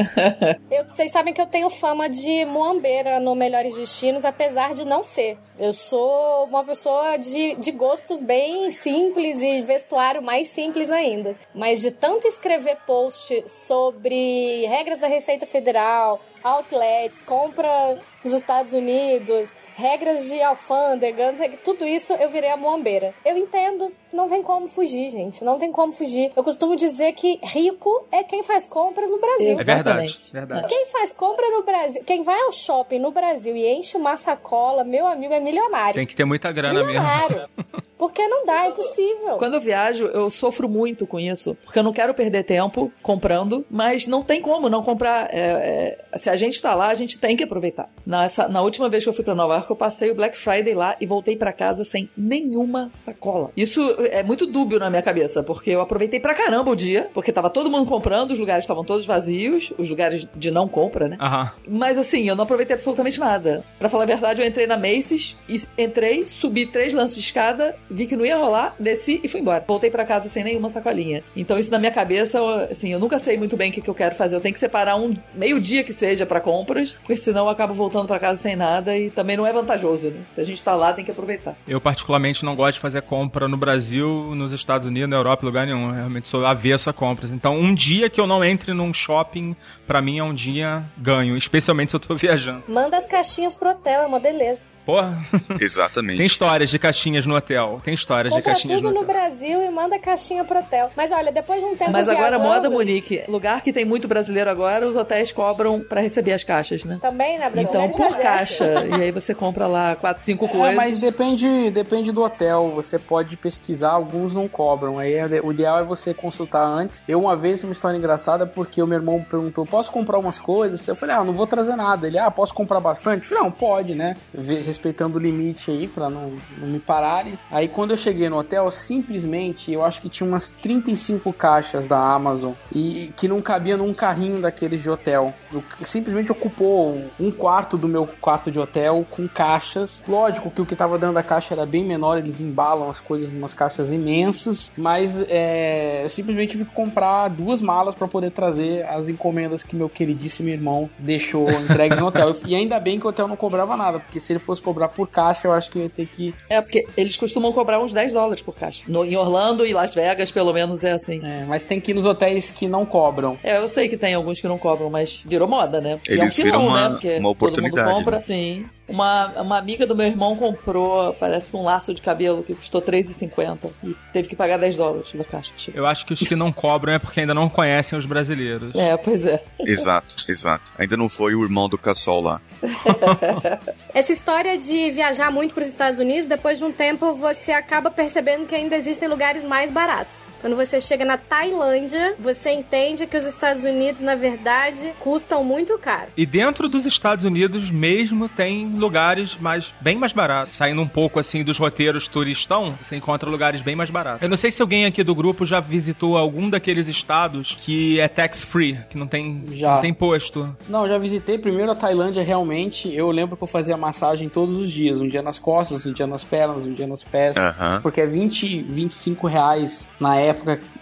Eu- vocês sabem que eu tenho fama de muambeira no Melhores Destinos, apesar de não ser. Eu sou uma pessoa de, de gostos bem simples e vestuário mais simples ainda. Mas de tanto escrever post sobre regras da Receita Federal, outlets, compra nos Estados Unidos, regras de alfândega, tudo isso eu virei a muambeira. Eu entendo, não tem como fugir, gente. Não tem como fugir. Eu costumo dizer que rico é quem faz compras no Brasil. É verdade, verdade. Quem faz compra no Brasil, quem vai ao shopping no Brasil e enche uma sacola, meu amigo, é milionário. Tem que ter muita grana mesmo. milionário. Porque não dá, é impossível. Quando eu viajo, eu sofro muito com isso, porque eu não quero perder tempo comprando, mas não tem como não comprar. É, é, se a gente tá lá, a gente tem que aproveitar. Nessa, na última vez que eu fui pra Nova York, eu passei o Black Friday lá e voltei para casa sem nenhuma sacola. Isso é muito dúbio na minha cabeça, porque eu aproveitei pra caramba o dia, porque tava todo mundo comprando, os lugares estavam todos vazios, os lugares de não compra, né? Aham. Mas assim, eu não aproveitei absolutamente nada. Pra falar a verdade, eu entrei na Macy's, e entrei, subi três lances de escada, vi que não ia rolar, desci e fui embora. Voltei pra casa sem nenhuma sacolinha. Então isso na minha cabeça, assim, eu nunca sei muito bem o que, que eu quero fazer. Eu tenho que separar um meio dia que seja pra compras, porque senão eu acabo voltando pra casa sem nada e também não é vantajoso, né? Se a gente tá lá, tem que aproveitar. Eu, particularmente, não gosto de fazer compra no Brasil, nos Estados Unidos, na Europa, lugar nenhum. Eu realmente sou avesso a compras. Então, um dia que eu não entre num shopping, pra mim é um dia ganho, especialmente se eu tô viajando. Manda as caixinhas pro hotel, é uma beleza. Porra, Exatamente. tem histórias de caixinhas no hotel. Tem histórias de Compra caixinhas tudo no no hotel. Brasil e manda caixinha pro hotel. Mas olha, depois de um tempo Mas agora viajando, moda, Monique. Lugar que tem muito brasileiro agora, os hotéis cobram pra receber as caixas, né? Também, né, Então, brasileiro por exagera. caixa. E aí você compra lá quatro, cinco É, coisas. mas depende, depende do hotel. Você pode pesquisar, alguns não cobram. Aí é- o ideal é você consultar antes. Eu uma vez uma história engraçada porque o meu irmão perguntou: posso comprar umas coisas? Eu falei, ah, não vou trazer nada. Ele, ah, posso comprar bastante? Eu falei, não, pode, né? Vê- respeitando o limite aí pra não, não me pararem. Aí quando eu cheguei no hotel, simplesmente eu acho que tinha umas 35 caixas da Amazon e que não cabia num carrinho daqueles de hotel. Eu- simplesmente ocupou um quarto do meu quarto de hotel com caixas. Lógico que o que tava dentro da caixa era bem menor, eles embalam as coisas em umas caixas imensas, mas é, eu simplesmente tive que comprar duas malas para poder trazer as encomendas que meu queridíssimo irmão deixou entregues no hotel. E ainda bem que o hotel não cobrava nada, porque se ele fosse cobrar por caixa, eu acho que eu ia ter que É, porque eles costumam cobrar uns 10 dólares por caixa. No, em Orlando e Las Vegas, pelo menos, é assim. É, mas tem que ir nos hotéis que não cobram. É, eu sei que tem alguns que não cobram, mas virou moda, né? E Eles é um filão, viram uma- né? Porque uma oportunidade, Todo mundo compra, né? sim. Uma, uma amiga do meu irmão comprou, parece que um laço de cabelo que custou R$3,50 e teve que pagar 10 dólares na caixa. Tipo. Eu acho que os que não cobram é porque ainda não conhecem os brasileiros. É, pois é. Exato, exato. Ainda não foi o irmão do Cassol lá. Essa história de viajar muito para os Estados Unidos, depois de um tempo você acaba percebendo que ainda existem lugares mais baratos. Quando você chega na Tailândia, você entende que os Estados Unidos, na verdade, custam muito caro. E dentro dos Estados Unidos mesmo tem lugares mais, bem mais baratos. Saindo um pouco assim dos roteiros turistão, você encontra lugares bem mais baratos. Eu não sei se alguém aqui do grupo já visitou algum daqueles estados que é tax free, que não tem, Já. não tem imposto. Não, já visitei primeiro a Tailândia realmente. Eu lembro que eu fazia massagem todos os dias, um dia nas costas, um dia nas pernas, um dia nos pés. Aham. Porque é 20, 25 reais na época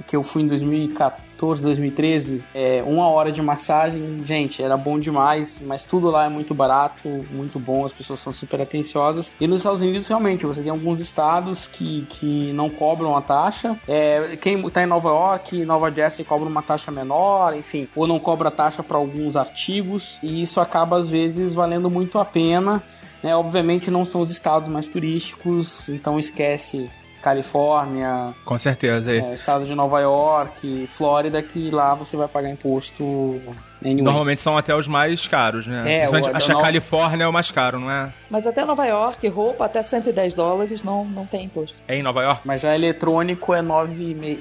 que eu fui em 2014, 2013. É, uma hora de massagem, gente, era bom demais, mas tudo lá é muito barato, muito bom, as pessoas são super atenciosas. E nos Estados Unidos, realmente, você tem alguns estados que, que não cobram a taxa. É, quem tá em Nova York, Nova Jersey cobra uma taxa menor, enfim, ou não cobra taxa para alguns artigos, e isso acaba às vezes valendo muito a pena. Né? Obviamente não são os estados mais turísticos, então esquece Califórnia, Com certeza. aí. é, estado de Nova York, Flórida, que lá você vai pagar imposto nenhum. Normalmente são até os mais caros, né? É, Principalmente, o- acho que a no- Califórnia é o mais caro, não é? Mas até Nova York, roupa até 110 dólares não, não tem imposto. É em Nova York? Mas já eletrônico é 9,5%.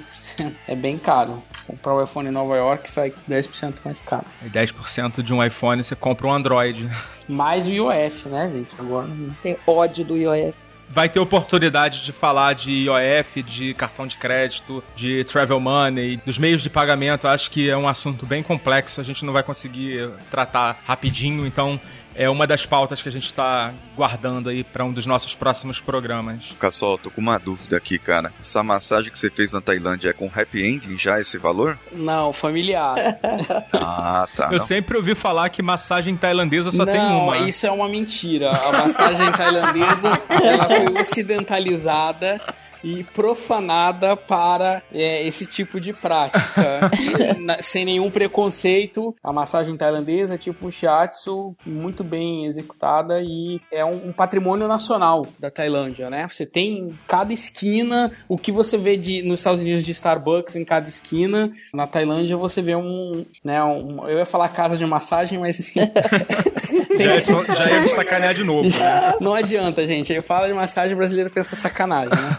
É bem caro. Comprar o iPhone em Nova York sai 10% mais caro. E 10% de um iPhone você compra um Android. Mais o IOF, né, gente? Agora. Tem ódio do IOF. Vai ter oportunidade de falar de IOF, de cartão de crédito, de travel money, dos meios de pagamento. Acho que é um assunto bem complexo, a gente não vai conseguir tratar rapidinho, então é uma das pautas que a gente está guardando aí para um dos nossos próximos programas. Cassol, tô com uma dúvida aqui, cara. Essa massagem que você fez na Tailândia é com happy ending já esse valor? Não, familiar. Ah, tá. Eu não. sempre ouvi falar que massagem tailandesa só tem não, uma. isso é uma mentira. A massagem tailandesa ela foi ocidentalizada e profanada para é, esse tipo de prática. Na, sem nenhum preconceito, a massagem tailandesa, tipo shiatsu, muito bem executada e é um, um, patrimônio nacional da Tailândia, né? Você tem em cada esquina o que você vê de, nos Estados Unidos de Starbucks em cada esquina. Na Tailândia você vê um, né, um, eu ia falar casa de massagem, mas tem... já, já ia me sacanear de novo. Né? Não adianta, gente. Eu falo de massagem brasileiro pensa sacanagem, né?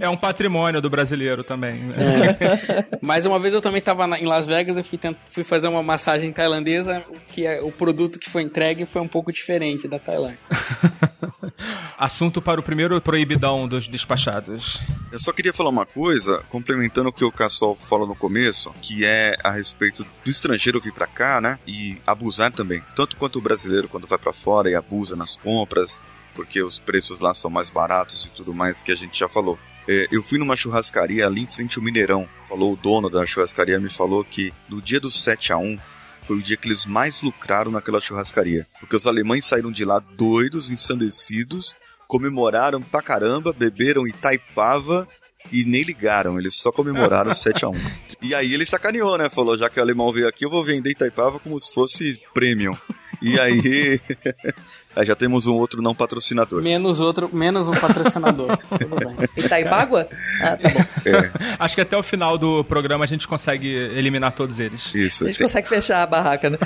É um patrimônio do brasileiro também. É. Mas uma vez eu também estava em Las Vegas, eu fui, fui fazer uma massagem tailandesa, que é, o produto que foi entregue foi um pouco diferente da Tailândia. Assunto para o primeiro proibidão dos despachados. Eu só queria falar uma coisa, complementando o que o Cassol falou no começo, que é a respeito do estrangeiro vir para cá, né? E abusar também. Tanto quanto o brasileiro quando vai para fora e abusa nas compras, porque os preços lá são mais baratos e tudo mais que a gente já falou. É, eu fui numa churrascaria ali em frente ao Mineirão. Falou o dono da churrascaria me falou que no dia do 7 a 1 foi o dia que eles mais lucraram naquela churrascaria, porque os alemães saíram de lá doidos, ensandecidos, comemoraram pra caramba, beberam Itaipava e nem ligaram, eles só comemoraram 7 a 1 E aí ele sacaneou, né? Falou, já que o alemão veio aqui, eu vou vender Itaipava como se fosse premium. E aí, aí já temos um outro não patrocinador. Menos outro, menos um patrocinador. Tudo bem. Itaipágua? Ah, tá bom. É. Acho que até o final do programa a gente consegue eliminar todos eles. Isso. A gente tem... consegue fechar a barraca, né?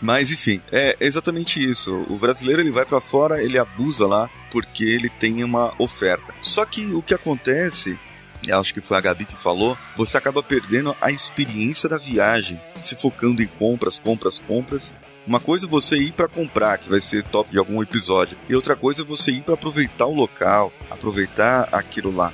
Mas enfim, é exatamente isso. O brasileiro ele vai para fora, ele abusa lá porque ele tem uma oferta. Só que o que acontece acho que foi a Gabi que falou, você acaba perdendo a experiência da viagem, se focando em compras, compras, compras, uma coisa é você ir para comprar, que vai ser top de algum episódio, e outra coisa é você ir para aproveitar o local, aproveitar aquilo lá.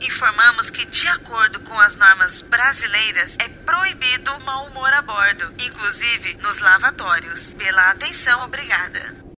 Informamos que, de acordo com as normas brasileiras, é proibido o mau humor a bordo, inclusive nos lavatórios. Pela atenção, obrigada.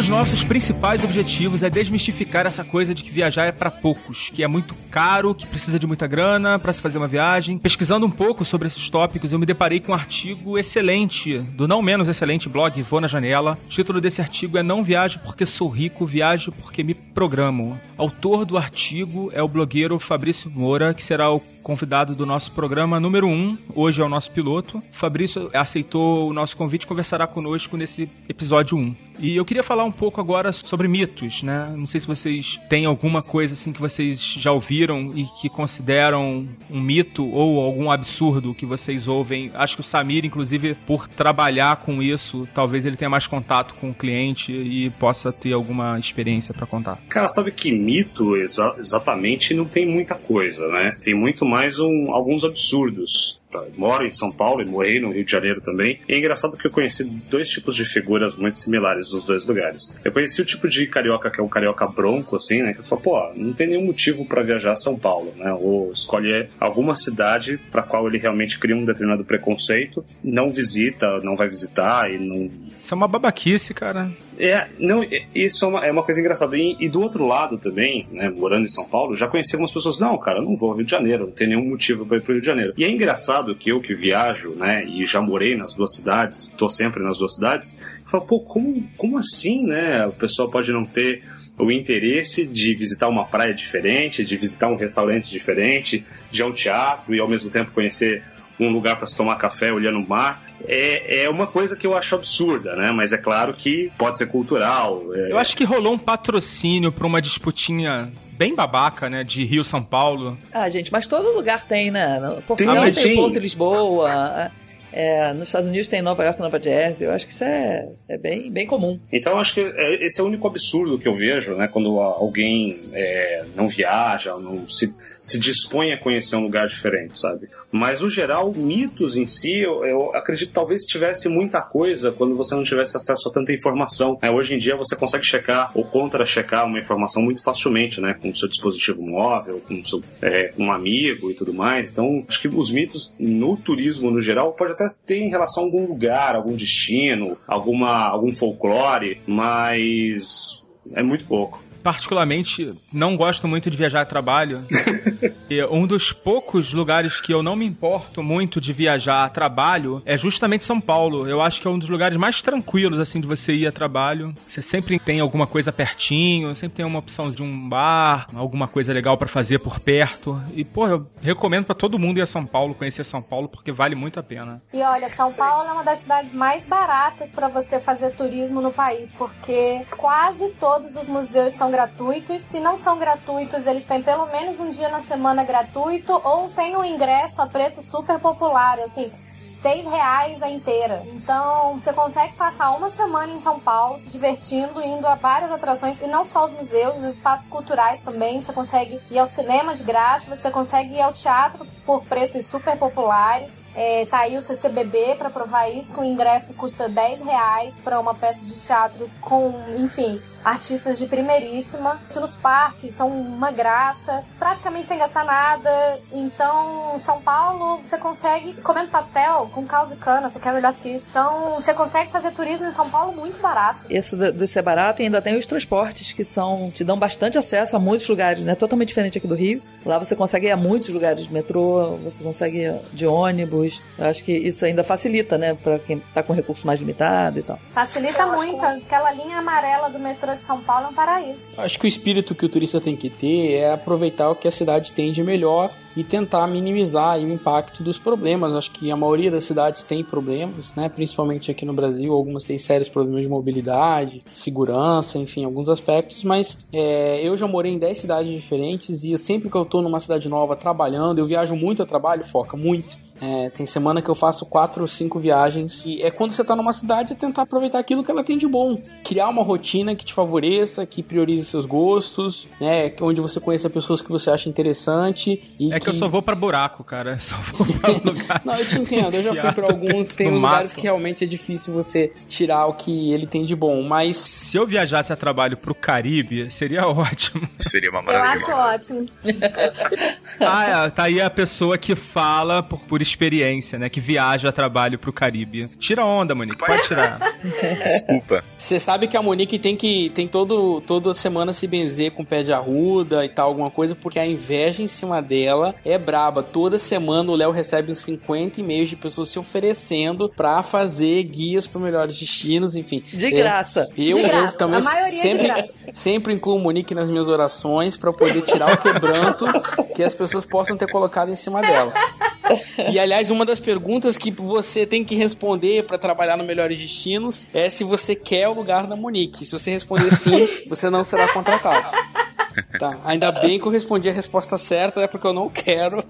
Dos nossos principais objetivos é desmistificar essa coisa de que viajar é para poucos, que é muito caro, que precisa de muita grana para se fazer uma viagem. Pesquisando um pouco sobre esses tópicos, eu me deparei com um artigo excelente do não menos excelente blog Vou na Janela. O título desse artigo é Não viajo porque sou rico, viajo porque me programo. Autor do artigo é o blogueiro Fabrício Moura, que será o convidado do nosso programa número 1. Um. Hoje é o nosso piloto. Fabrício aceitou o nosso convite e conversará conosco nesse episódio 1. E eu queria falar um pouco agora sobre mitos, né? Não sei se vocês têm alguma coisa assim que vocês já ouviram e que consideram um mito ou algum absurdo que vocês ouvem. Acho que o Samir, inclusive, por trabalhar com isso, talvez ele tenha mais contato com o cliente e possa ter alguma experiência para contar. Cara, sabe que mito exa exatamente não tem muita coisa, né? Tem muito mais um, alguns absurdos. Tá, moro em São Paulo e morei no Rio de Janeiro também. E é engraçado que eu conheci dois tipos de figuras muito similares nos dois lugares. Eu conheci o tipo de carioca que é um carioca bronco, assim, né? Que fala, pô, não tem nenhum motivo para viajar a São Paulo, né? Ou escolhe alguma cidade para qual ele realmente cria um determinado preconceito, não visita, não vai visitar e não. Isso é uma babaquice, cara. É, não, isso é uma, é uma coisa engraçada. E, e, do outro lado também, né, morando em São Paulo, já conheci algumas pessoas, não, cara, não vou ao Rio de Janeiro, não tem nenhum motivo para ir pro Rio de Janeiro. E é engraçado que eu que viajo, né, e já morei nas duas cidades, tô sempre nas duas cidades, falo, pô, como, como assim, né? A pessoa pode não ter o interesse de visitar uma praia diferente, de visitar um restaurante diferente, de ir ao teatro e ao mesmo tempo conhecer um lugar para se tomar café olhando o mar é, é uma coisa que eu acho absurda, né? Mas é claro que pode ser cultural. É... Eu acho que rolou um patrocínio para uma disputinha bem babaca, né? De Rio São Paulo. Ah, gente, mas todo lugar tem, né? Portugal tem, tem Porto Lisboa. É, nos Estados Unidos tem Nova York, Nova Jersey. Eu acho que isso é, é bem, bem comum. Então, eu acho que é, esse é o único absurdo que eu vejo, né? Quando alguém é, não viaja, não se se dispõe a conhecer um lugar diferente, sabe? Mas, no geral, mitos em si, eu, eu acredito talvez tivesse muita coisa quando você não tivesse acesso a tanta informação. É, hoje em dia você consegue checar ou contra-checar uma informação muito facilmente, né? Com o seu dispositivo móvel, com, seu, é, um amigo e tudo mais. Então, acho que os mitos no turismo, no geral, pode até ter em relação a algum lugar, algum destino, alguma, algum folclore, mas é muito pouco particularmente não gosto muito de viajar a trabalho. e um dos poucos lugares que eu não me importo muito de viajar a trabalho é justamente São Paulo. Eu acho que é um dos lugares mais tranquilos assim de você ir a trabalho. Você sempre tem alguma coisa pertinho, sempre tem uma opção de um bar, alguma coisa legal para fazer por perto. E pô, eu recomendo para todo mundo ir a São Paulo, conhecer São Paulo porque vale muito a pena. E olha, São Paulo é uma das cidades mais baratas para você fazer turismo no país, porque quase todos os museus são gratuitos. Se não são gratuitos, eles têm pelo menos um dia na semana gratuito ou tem um ingresso a preço super popular, assim, seis reais a inteira. Então você consegue passar uma semana em São Paulo se divertindo, indo a várias atrações e não só os museus, os espaços culturais também. Você consegue ir ao cinema de graça, você consegue ir ao teatro por preços super populares. É, tá aí o CCBB para provar isso, que o ingresso custa 10 reais para uma peça de teatro com, enfim, artistas de primeiríssima. Nos parques são uma graça, praticamente sem gastar nada. Então, São Paulo, você consegue comendo pastel com caldo de cana, você quer melhor que isso. Então, você consegue fazer turismo em São Paulo muito barato. Isso de ser barato e ainda tem os transportes que são te dão bastante acesso a muitos lugares, né? Totalmente diferente aqui do Rio. Lá você consegue ir a muitos lugares de metrô, você consegue ir de ônibus. Eu acho que isso ainda facilita, né, para quem tá com recurso mais limitado e tal. Facilita muito. Aquela linha amarela do metrô metrô de São Paulo é um paraíso. Acho que o espírito que o turista tem que ter é aproveitar o que a cidade tem de melhor e tentar minimizar o impacto dos problemas. Acho que a maioria das cidades tem problemas, né? principalmente aqui no Brasil, algumas têm sérios problemas de mobilidade, segurança, enfim, alguns aspectos, mas é, eu já morei em 10 cidades diferentes e sempre que eu estou numa cidade nova trabalhando, eu viajo muito a trabalho, foca muito. É, tem semana que eu faço quatro ou cinco viagens e é quando você está numa cidade é tentar aproveitar aquilo que ela tem de bom, criar uma rotina que te favoreça, que priorize seus gostos, né, onde você conheça pessoas que você acha interessante e é que, eu só vou para buraco, cara. Só vou pra lugar. Não, eu te entendo. Eu já fui para alguns. Tem uns lugares que realmente é difícil você tirar o que ele tem de bom. Mas. Se eu viajasse a trabalho pro Caribe, seria ótimo. Seria uma maravilha. Eu acho ótimo. ah, é, tá aí a pessoa que fala por, por experiência, né? Que viaja a trabalho pro Caribe. Tira onda, Monique. Pode tirar. Desculpa. Você sabe que a Monique tem que. tem todo, toda semana se benzer com pé de arruda e tal, alguma coisa, porque a inveja em cima dela é braba. Toda semana o Léo recebe uns 50 e-mails de pessoas se oferecendo para fazer guias para melhores destinos, enfim. De é, graça. Eu, de graça. eu também sempre, sempre incluo o Monique nas minhas orações para poder tirar o quebranto que as pessoas possam ter colocado em cima dela. E aliás, uma das perguntas que você tem que responder para trabalhar no Melhores Destinos é se você quer o lugar da Monique. Se você responder sim, você não será contratado. Tá, ainda bem que eu respondi a resposta certa, é porque eu não quero.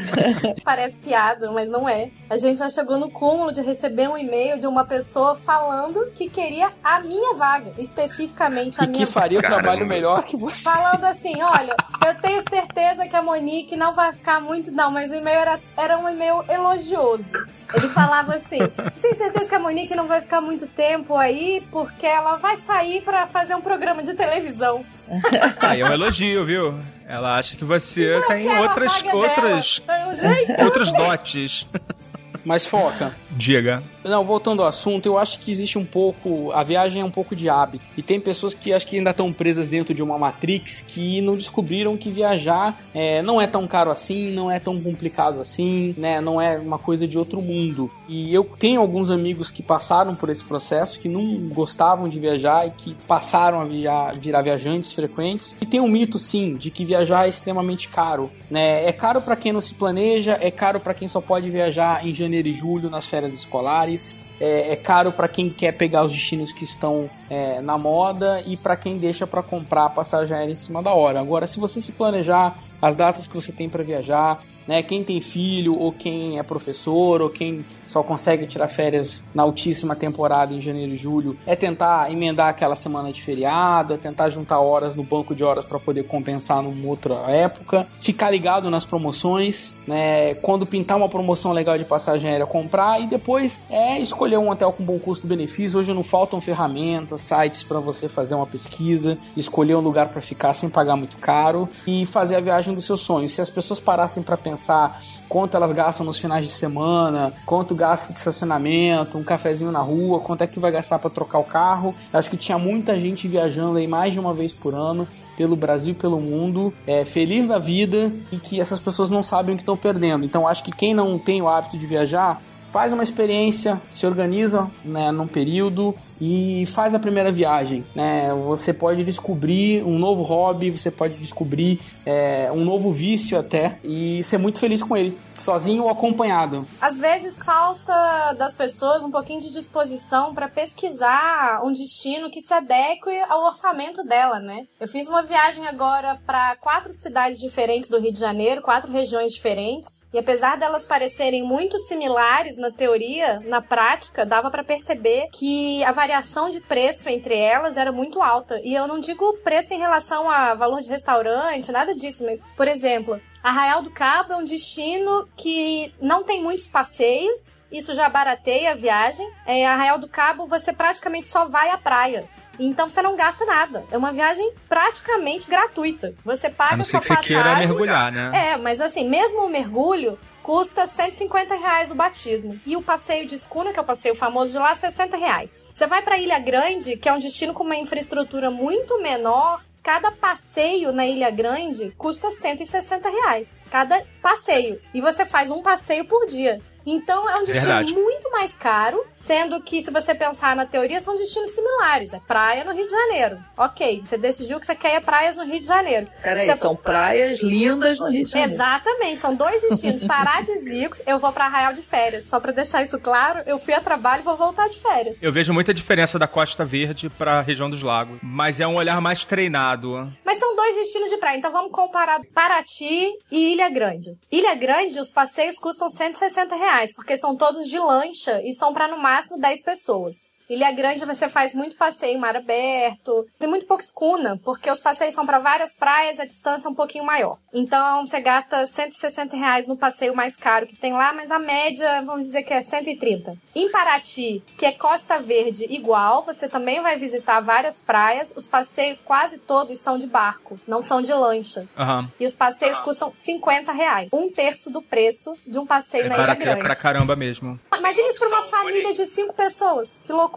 Parece piada, mas não é. A gente já chegou no cúmulo de receber um e-mail de uma pessoa falando que queria a minha vaga, especificamente a e minha que faria o trabalho melhor que você. Falando assim, olha, eu tenho certeza que a Monique não vai ficar muito, não, mas o e-mail era, era um e-mail elogioso. Ele falava assim: tenho certeza que a Monique não vai ficar muito tempo aí, porque ela vai sair para fazer um programa de televisão. Aí é um elogio, viu? Ela acha que você tem outras, outras, outras dotes. Mas foca. Diga. Não, voltando ao assunto, eu acho que existe um pouco. A viagem é um pouco de hábito. E tem pessoas que acho que ainda estão presas dentro de uma Matrix que não descobriram que viajar é, não é tão caro assim, não é tão complicado assim, né? Não é uma coisa de outro mundo. E eu tenho alguns amigos que passaram por esse processo, que não gostavam de viajar e que passaram a via virar viajantes frequentes. E tem um mito, sim, de que viajar é extremamente caro. Né? É caro para quem não se planeja, é caro para quem só pode viajar em janeiro e julho nas férias escolares. É, é caro para quem quer pegar os destinos que estão é, na moda e para quem deixa para comprar a passagem aérea em cima da hora. Agora, se você se planejar as datas que você tem para viajar, né, quem tem filho ou quem é professor ou quem só consegue tirar férias na altíssima temporada em janeiro e julho, é tentar emendar aquela semana de feriado, é tentar juntar horas no banco de horas para poder compensar numa outra época, ficar ligado nas promoções, né? Quando pintar uma promoção legal de passagem aérea, comprar e depois é escolher um hotel com bom custo-benefício. Hoje não faltam ferramentas, sites para você fazer uma pesquisa, escolher um lugar para ficar sem pagar muito caro e fazer a viagem dos seus sonhos. Se as pessoas parassem para pensar quanto elas gastam nos finais de semana, quanto gasta de estacionamento, um cafezinho na rua, quanto é que vai gastar para trocar o carro. Eu acho que tinha muita gente viajando aí mais de uma vez por ano pelo Brasil pelo mundo, é, feliz da vida e que essas pessoas não sabem o que estão perdendo. Então acho que quem não tem o hábito de viajar faz uma experiência, se organiza né, num período e faz a primeira viagem. Né? Você pode descobrir um novo hobby, você pode descobrir é, um novo vício até e ser muito feliz com ele. Sozinho ou acompanhado? Às vezes falta das pessoas um pouquinho de disposição para pesquisar um destino que se adeque ao orçamento dela, né? Eu fiz uma viagem agora para quatro cidades diferentes do Rio de Janeiro, quatro regiões diferentes. E apesar delas parecerem muito similares na teoria, na prática, dava para perceber que a variação de preço entre elas era muito alta. E eu não digo preço em relação a valor de restaurante, nada disso, mas, por exemplo, Arraial do Cabo é um destino que não tem muitos passeios, isso já barateia a viagem. Em Arraial do Cabo, você praticamente só vai à praia. Então você não gasta nada. É uma viagem praticamente gratuita. Você paga A não ser sua que você passagem. queira mergulhar, né? É, mas assim, mesmo o mergulho custa 150 reais o batismo. E o passeio de escuna, que é o passeio famoso de lá, 60 reais. Você vai para Ilha Grande, que é um destino com uma infraestrutura muito menor. Cada passeio na Ilha Grande custa 160 reais. Cada passeio. E você faz um passeio por dia. Então é um destino Verdade. muito mais caro, sendo que se você pensar na teoria são destinos similares. É praia no Rio de Janeiro. Ok, você decidiu que você quer ir a praias no Rio de Janeiro. Peraí, Você- são praias lindas no Rio de Janeiro. Exatamente, são dois destinos paradisíacos. Eu vou pra Arraial de férias. Só pra deixar isso claro, eu fui a trabalho e vou voltar de férias. Eu vejo muita diferença da Costa Verde pra região dos lagos. Mas é um olhar mais treinado. Mas são dois destinos de praia, então vamos comparar Paraty e Ilha Grande. Ilha Grande, os passeios custam 160 reais, porque são todos de lancha e são pra no máximo 10 pessoas. Ilha Grande você faz muito passeio em mar aberto, tem muito pouca escuna, porque os passeios são para várias praias, a distância é um pouquinho maior. Então você gasta 160 reais no passeio mais caro que tem lá, mas a média, vamos dizer que é 130. Em Paraty, que é Costa Verde igual, você também vai visitar várias praias, os passeios quase todos são de barco, não são de lancha. Aham. E os passeios custam 50 reais, um terço do preço de um passeio É, na Ilha para, é Grande. pra caramba mesmo. Imagina isso pra uma família de cinco pessoas. Que loucura.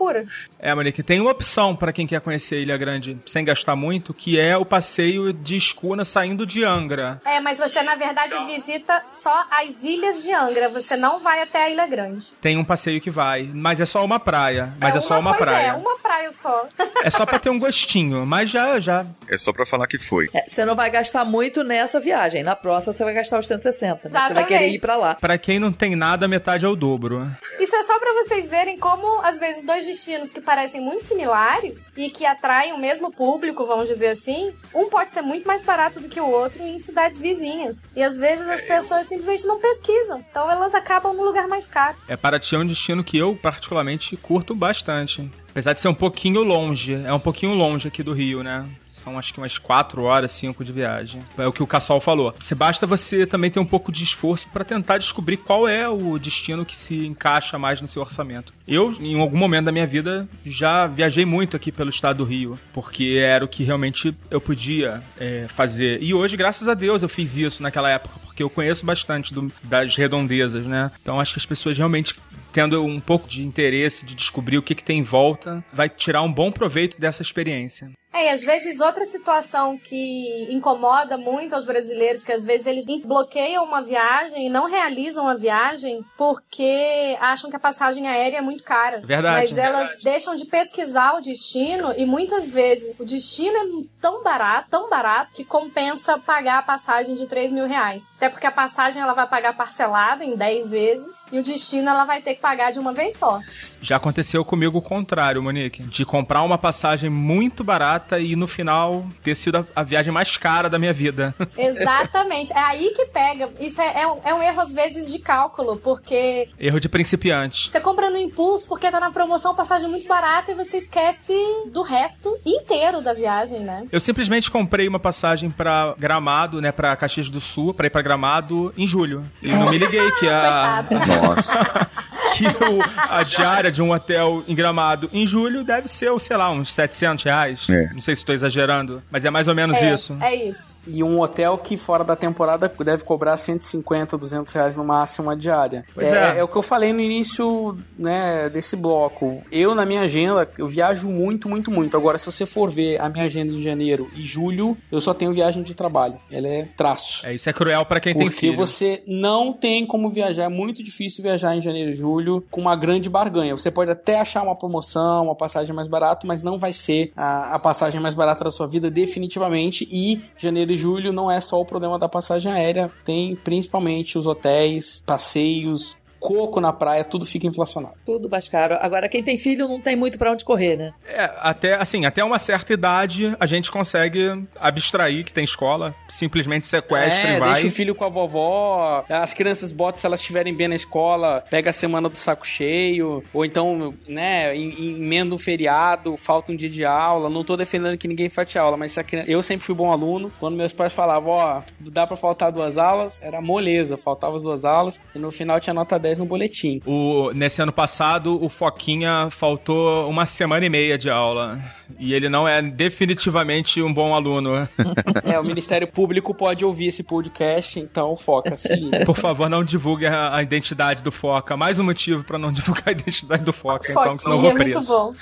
É, Monique, tem uma opção pra quem quer conhecer a Ilha Grande sem gastar muito, que é o passeio de escuna saindo de Angra. É, mas você na verdade visita só as ilhas de Angra. Você não vai até a Ilha Grande. Tem um passeio que vai, mas é só uma praia. Mas é, só uma pois praia. É, uma praia só. É só pra ter um gostinho, mas já, já. É só pra falar que foi. É, você não vai gastar muito nessa viagem. Na próxima você vai gastar os 160, né? Você vai querer ir pra lá. Pra quem não tem nada, metade é o dobro. Isso é só pra vocês verem como, às vezes, dois destinos que parecem muito similares e que atraem o mesmo público, vamos dizer assim, um pode ser muito mais barato do que o outro em cidades vizinhas. E às vezes as pessoas simplesmente não pesquisam. Então elas acabam no lugar mais caro. É, Paraty é um destino que eu, particularmente, curto bastante. Apesar de ser um pouquinho longe. É um pouquinho longe aqui do Rio, né? São acho que umas 4 horas, 5 de viagem. É o que o Cassol falou. Se basta você também ter um pouco de esforço pra tentar descobrir qual é o destino que se encaixa mais no seu orçamento. Eu, em algum momento da minha vida, já viajei muito aqui pelo estado do Rio, porque era o que realmente eu podia é, fazer. E hoje, graças a Deus, eu fiz isso naquela época, porque eu conheço bastante do- das redondezas, né? Então acho que as pessoas realmente tendo um pouco de interesse de descobrir o que, que tem em volta, vai tirar um bom proveito dessa experiência. É, e às vezes outra situação que incomoda muito aos brasileiros, que às vezes eles bloqueiam uma viagem e não realizam a viagem porque acham que a passagem aérea é muito cara. Verdade. Mas elas deixam de pesquisar o destino e muitas vezes o destino é tão barato, tão barato, que compensa pagar a passagem de 3 mil reais. Até porque a passagem ela vai pagar parcelada em 10 vezes e o destino ela vai ter que pagar de uma vez só. Já aconteceu comigo o contrário, Monique. De comprar uma passagem muito barata e no final ter sido a, a viagem mais cara da minha vida. Exatamente. É aí que pega. Isso é, é, um, é um erro, às vezes, de cálculo, porque Erro de principiante. você compra no impulso porque tá na promoção passagem muito barata e você esquece do resto inteiro da viagem, né? Eu simplesmente comprei uma passagem pra Gramado, né, pra Caxias do Sul, pra ir pra Gramado em julho. E não me liguei que a. Nossa. que o- a diária de um hotel em Gramado em julho deve ser, sei lá, uns 700 reais. É. Não sei se estou exagerando, mas é mais ou menos é, isso. É isso. E um hotel que fora da temporada deve cobrar 150, 200 reais no máximo a diária. Pois é, é. o que eu falei no início né, desse bloco. Eu, na minha agenda, eu viajo muito, muito, muito. Agora, se você for ver a minha agenda em janeiro e julho, eu só tenho viagem de trabalho. Ela é traço. É, isso é cruel pra quem tem Porque filho. você não tem como viajar, é muito difícil viajar em janeiro e julho com uma grande barganha. Você pode até achar uma promoção, uma passagem mais barata, mas não vai ser a, a passagem mais barata da sua vida definitivamente. E janeiro e julho não é só o problema da passagem aérea, tem principalmente os hotéis, passeios, coco na praia, tudo fica inflacionado. Tudo mais caro. Agora, quem tem filho não tem muito pra onde correr, né? É, até, assim, até uma certa idade a gente consegue abstrair que tem escola, simplesmente sequestra é, e vai. deixa o filho com a vovó, as crianças botam se elas estiverem bem na escola, pega a semana do saco cheio, ou então, né, em- em- emenda um feriado, falta um dia de aula, não tô defendendo que ninguém falte aula, mas se a criança- eu sempre fui bom aluno, quando meus pais falavam, ó, dá pra faltar duas aulas, era moleza, faltava as duas aulas, e no final tinha nota 10 no boletim. O, nesse ano passado, o Foquinha faltou uma semana e meia de aula. E ele não é definitivamente um bom aluno. é, o Ministério Público pode ouvir esse podcast, então foca, se liga. Por favor, não divulgue a, a identidade do Foca. Mais um motivo pra não divulgar a identidade do Foca, então, que senão eu vou Foquinha é muito preso. bom.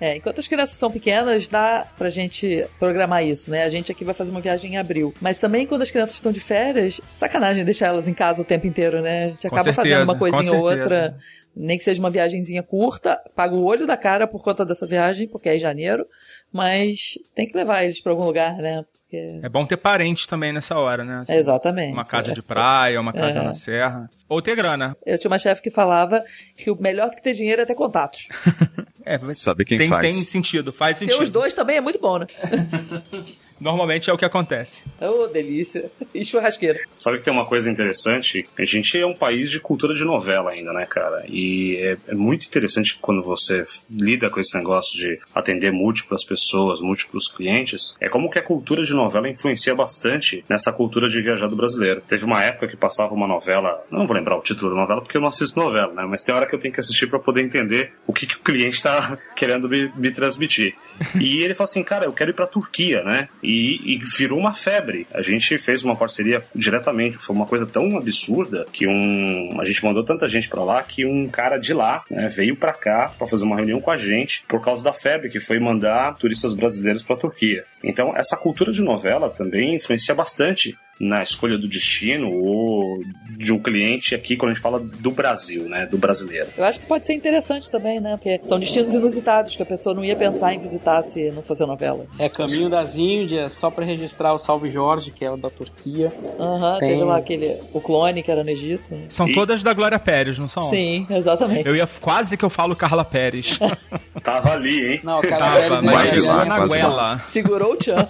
É, enquanto as crianças são pequenas, dá pra gente programar isso, né? A gente aqui vai fazer uma viagem em abril. Mas também quando as crianças estão de férias, sacanagem deixar elas em casa o tempo inteiro, né? A gente acaba certeza, fazendo uma coisinha ou outra, nem que seja uma viagenzinha curta, paga o olho da cara por conta dessa viagem, porque é em janeiro, mas tem que levar eles pra algum lugar, né? Porque... É bom ter parente também nessa hora, né? Assim, Exatamente. Uma casa de praia, uma casa É. na serra. Ou ter grana. Eu tinha uma chefe que falava que o melhor do que ter dinheiro é ter contatos. É, Saber quem tem, faz. tem sentido, faz Ter sentido. os dois também é muito bom, né? Normalmente é o que acontece. Ô, delícia. E churrasqueira. Sabe que tem uma coisa interessante? A gente é um país de cultura de novela ainda, né, cara? E é, é muito interessante quando você lida com esse negócio de atender múltiplas pessoas, múltiplos clientes. É como que a cultura de novela influencia bastante nessa cultura de viajar do brasileiro. Teve uma época que passava uma novela, não vou lembrar o título da novela porque eu não assisto novela, né? Mas tem hora que eu tenho que assistir para poder entender o que, que o cliente tá querendo me, me transmitir. E ele falou assim, cara, eu quero ir pra Turquia, né? E, e virou uma febre. A gente fez uma parceria diretamente. Foi uma coisa tão absurda que um. A gente mandou tanta gente pra lá que um cara de lá né, veio pra cá pra fazer uma reunião com a gente por causa da febre que foi mandar turistas brasileiros pra Turquia. Então, essa cultura de novela também influencia bastante na escolha do destino ou de um cliente aqui quando a gente fala do Brasil, né? Do brasileiro. Eu acho que pode ser interessante também, né? Porque são destinos inusitados que a pessoa não ia pensar em visitar se não fosse novela. É Caminho das Índias, só pra registrar o Salve Jorge, que é o da Turquia. Aham, Tem. teve lá aquele. O clone que era no Egito. São E- todas da Glória Pérez, não são? Sim, exatamente. Eu ia quase que eu falo Carla Pérez. Tava ali, hein? Não, cara, Tava, Pérez é mas Quase lá na quase goela. Segurou o Tchan.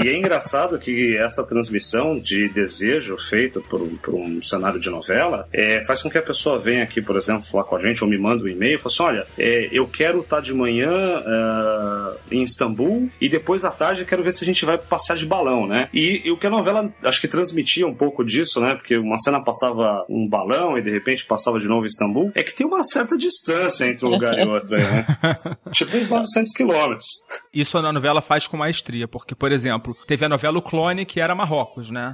E é engraçado que essa transmissão de desejo feita por, um- por um cenário de novela é, faz com que a pessoa venha aqui, por exemplo, falar com a gente ou me manda um e-mail e fala assim: olha, é, eu quero estar de manhã ah, em Istambul e depois à tarde quero ver se a gente vai passear de balão, né? E, e o que a novela acho que transmitia um pouco disso, né? Porque uma cena passava um balão e de repente passava de novo Istambul, é que tem uma certa distância entre um lugar e outro, aí, né? tipo uns 900 quilômetros. Isso a novela faz com maestria, porque, por exemplo, teve a novela O Clone, que era Marrocos, né?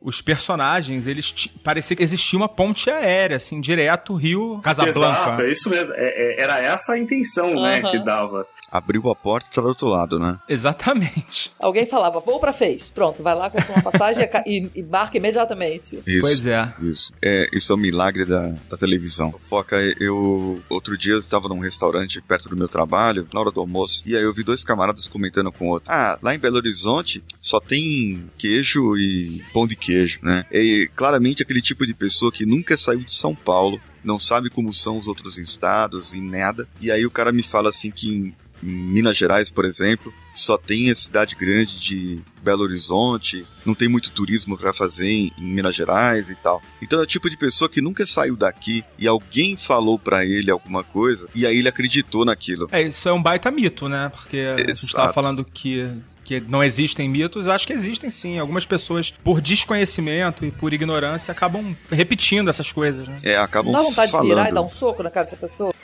Os personagens, eles parecia que existia uma ponte aérea, assim, direto Rio Exato, Casablanca. é isso mesmo. É- é- era essa a intenção, né, Aham. que dava. Abriu a porta e tá do outro lado, né? Exatamente. Alguém falava, vou pra Fez. Pronto, vai lá, compra uma passagem e ca- e, e marca imediatamente. Isso. Pois é. Isso. É, isso é um milagre da, da televisão. Foca, eu. Outro dia eu estava num restaurante perto do meu trabalho, na hora do almoço, e aí eu vi dois camaradas comentando com o outro. Ah, lá em Belo Horizonte só tem queijo e pão de queijo, né? E claramente aquele tipo de pessoa que nunca saiu de São Paulo. não sabe como são os outros estados e nada. E aí o cara me fala assim que em, em Minas Gerais, por exemplo, só tem a cidade grande de Belo Horizonte, não tem muito turismo para fazer em, em, Minas Gerais e tal. Então é o tipo de pessoa que nunca saiu daqui e alguém falou para ele alguma coisa e aí ele acreditou naquilo. É, isso é um baita mito, né? Porque Exato. a gente estava falando que que não existem mitos, eu acho que existem sim. Algumas pessoas, por desconhecimento e por ignorância, acabam repetindo essas coisas, né? É, acabam Dá vontade falando. de virar e dar um soco na cara dessa pessoa?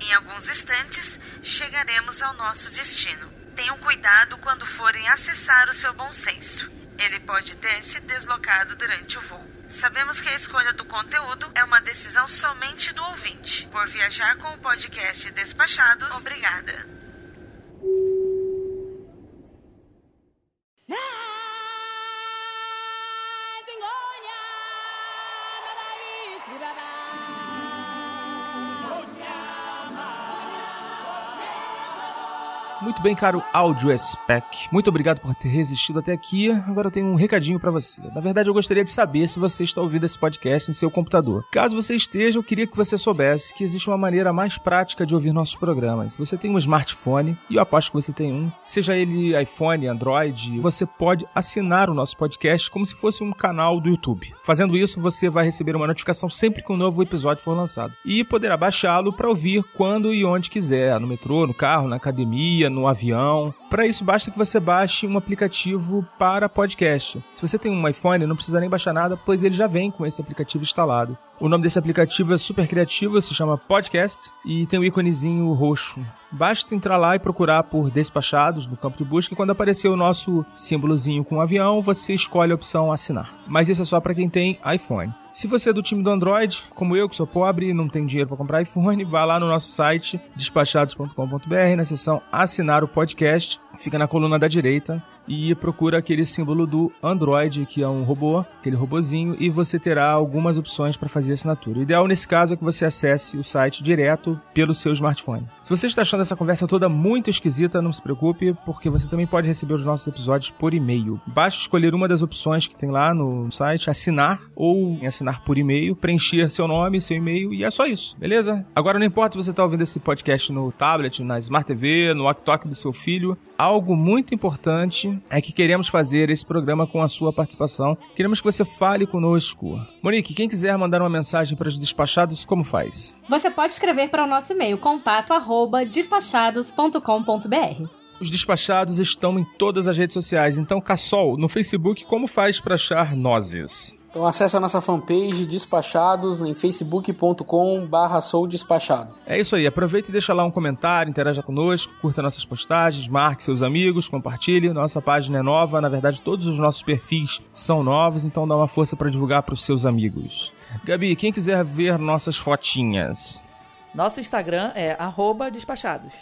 em alguns instantes, chegaremos ao nosso destino. Tenham cuidado quando forem acessar o seu bom senso. Ele pode ter se deslocado durante o voo. Sabemos que a escolha do conteúdo é uma decisão somente do ouvinte. Por viajar com o podcast Despachados, obrigada. Muito bem, caro Audio Spec. Muito obrigado por ter resistido até aqui. Agora eu tenho um recadinho para você. Na verdade, eu gostaria de saber se você está ouvindo esse podcast em seu computador. Caso você esteja, eu queria que você soubesse que existe uma maneira mais prática de ouvir nossos programas. Se você tem um smartphone, e eu aposto que você tem um, seja ele iPhone, Android, você pode assinar o nosso podcast como se fosse um canal do YouTube. Fazendo isso, você vai receber uma notificação sempre que um novo episódio for lançado. E poderá baixá-lo para ouvir quando e onde quiser, no metrô, no carro, na academia, no avião. Para isso, basta que você baixe um aplicativo para podcast. Se você tem um iPhone, não precisa nem baixar nada, pois ele já vem com esse aplicativo instalado. O nome desse aplicativo é super criativo, se chama Podcast e tem o um íconezinho roxo. Basta entrar lá e procurar por Despachados no campo de busca e quando aparecer o nosso símbolozinho com o avião, você escolhe a opção assinar. Mas isso é só para quem tem iPhone. Se você é do time do Android, como eu, que sou pobre e não tenho dinheiro para comprar iPhone, vá lá no nosso site despachados.com.br na seção assinar o podcast, fica na coluna da direita e procura aquele símbolo do Android, que é um robô, aquele robozinho, e você terá algumas opções para fazer assinatura. O ideal nesse caso é que você acesse o site direto pelo seu smartphone. Se você está achando essa conversa toda muito esquisita, não se preocupe, porque você também pode receber os nossos episódios por e-mail. Basta escolher uma das opções que tem lá no site, assinar ou assinar por e-mail, preencher seu nome, seu e-mail e é só isso, beleza? Agora não importa se você está ouvindo esse podcast no tablet, na Smart TV, no walkie do seu filho, algo muito importante é que queremos fazer esse programa com a sua participação. Queremos que você fale conosco. Monique, quem quiser mandar uma mensagem para os despachados, como faz? Você pode escrever para o nosso e-mail contato arroba despachados.com.br. Os despachados estão em todas as redes sociais, então Cassol, no Facebook, como faz para achar nozes? Então acesse a nossa fanpage Despachados em facebook.com barra sou despachado. É isso aí, aproveita e deixa lá um comentário, interaja conosco, curta nossas postagens, marque seus amigos, compartilhe. Nossa página é nova, na verdade todos os nossos perfis são novos, então dá uma força para divulgar para os seus amigos. Gabi, quem quiser ver nossas fotinhas? Nosso Instagram é arroba despachados.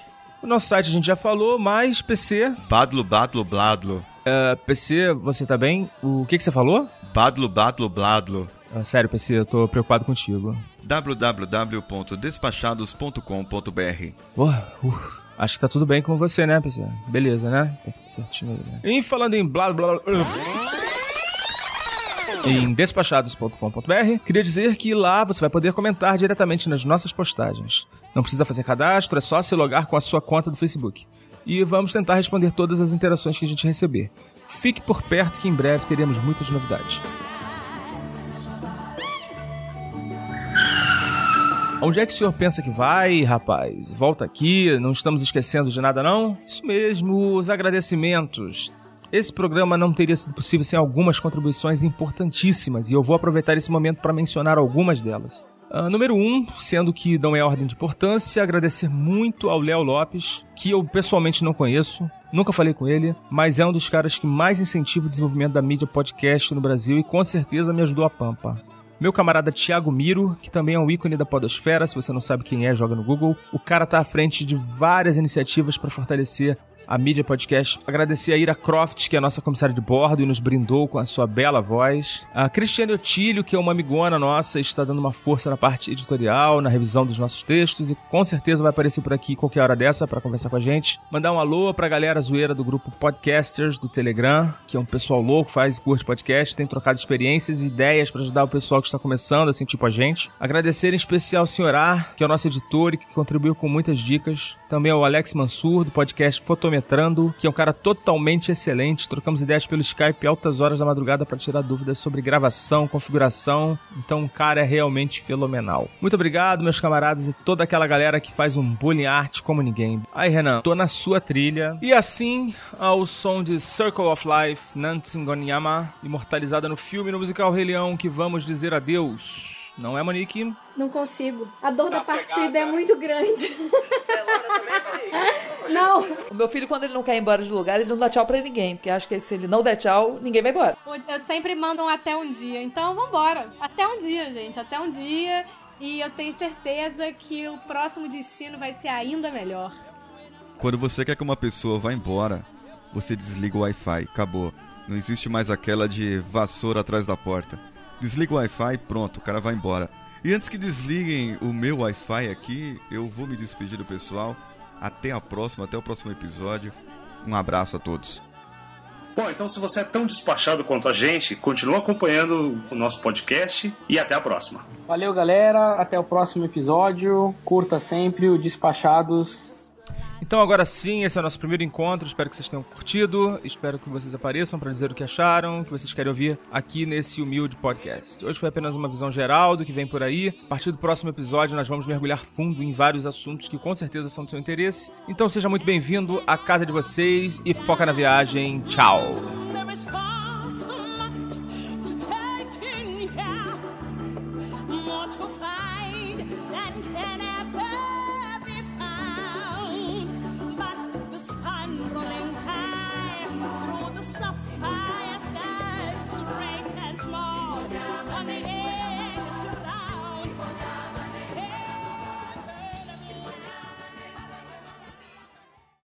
O nosso site a gente já falou, mas PC... Badlo, badlo, bladlo. Uh, PC, você tá bem? O que, que você falou? Badlo, badlo, bladlo. Uh, sério, PC, eu tô preocupado contigo. www.despachados.com.br uh, Acho que tá tudo bem com você, né, PC? Beleza, né? Tá tudo certinho aí, né? E falando em blá blá blá em despachados.com.br. Queria dizer que lá você vai poder comentar diretamente nas nossas postagens. Não precisa fazer cadastro, é só se logar com a sua conta do Facebook. E vamos tentar responder todas as interações que a gente receber. Fique por perto que em breve teremos muitas novidades. Onde é que o senhor pensa que vai, rapaz? Volta aqui, não estamos esquecendo de nada, não? Isso mesmo, os agradecimentos. Esse programa não teria sido possível sem algumas contribuições importantíssimas e eu vou aproveitar esse momento para mencionar algumas delas. Uh, número um, sendo que não é ordem de importância, agradecer muito ao Léo Lopes, que eu pessoalmente não conheço, nunca falei com ele, mas é um dos caras que mais incentiva o desenvolvimento da mídia podcast no Brasil e com certeza me ajudou a pampa. Meu camarada Thiago Miro, que também é um ícone da podosfera, se você não sabe quem é, joga no Google. O cara tá à frente de várias iniciativas para fortalecer a mídia podcast. Agradecer a Ira Croft, que é a nossa comissária de bordo e nos brindou com a sua bela voz. A Cristiane Otílio, que é uma amigona nossa, está dando uma força na parte editorial, na revisão dos nossos textos e com certeza vai aparecer por aqui qualquer hora dessa para conversar com a gente. Mandar um alô pra galera zoeira do grupo Podcasters do Telegram, que é um pessoal louco, faz curte podcast, tem trocado experiências e ideias para ajudar o pessoal que está começando, assim, tipo a gente. Agradecer em especial ao Sr. Ar, que é o nosso editor e que contribuiu com muitas dicas. Também ao Alex Mansur, do podcast Fotometrando, que é um cara totalmente excelente. Trocamos ideias pelo Skype altas horas da madrugada para tirar dúvidas sobre gravação, configuração. Então, o cara é realmente fenomenal. Muito obrigado, meus camaradas e toda aquela galera que faz um bullying art como ninguém. Aí, Renan, tô na sua trilha. E assim, ao som de Circle of Life, Nansen Gonyama, imortalizada no filme no musical Rei Leão, que vamos dizer adeus. Não é, Monique? Não consigo. A dor da partida é muito grande. não. O meu filho, quando ele não quer ir embora de lugar, ele não dá tchau pra ninguém. Porque acha que se ele não der tchau, ninguém vai embora. Eu sempre mando um até um dia. Então, vambora. Até um dia, gente. Até um dia. E eu tenho certeza que o próximo destino vai ser ainda melhor. Quando você quer que uma pessoa vá embora, você desliga o Wi-Fi, acabou. Não existe mais aquela de vassoura atrás da porta. Desliga o Wi-Fi, pronto, o cara vai embora. E antes que desliguem o meu Wi-Fi aqui, eu vou me despedir do pessoal. Até a próxima, até o próximo episódio. Um abraço a todos. Bom, então se você é tão despachado quanto a gente, continua acompanhando o nosso podcast e até a próxima. Valeu, galera. Até o próximo episódio. Curta sempre o Despachados. Então agora sim, esse é o nosso primeiro encontro. Espero que vocês tenham curtido. Espero que vocês apareçam para dizer o que acharam, o que vocês querem ouvir aqui nesse humilde podcast. Hoje foi apenas uma visão geral do que vem por aí. A partir do próximo episódio, nós vamos mergulhar fundo em vários assuntos que com certeza são do seu interesse. Então seja muito bem-vindo à casa de vocês e foca na viagem. Tchau!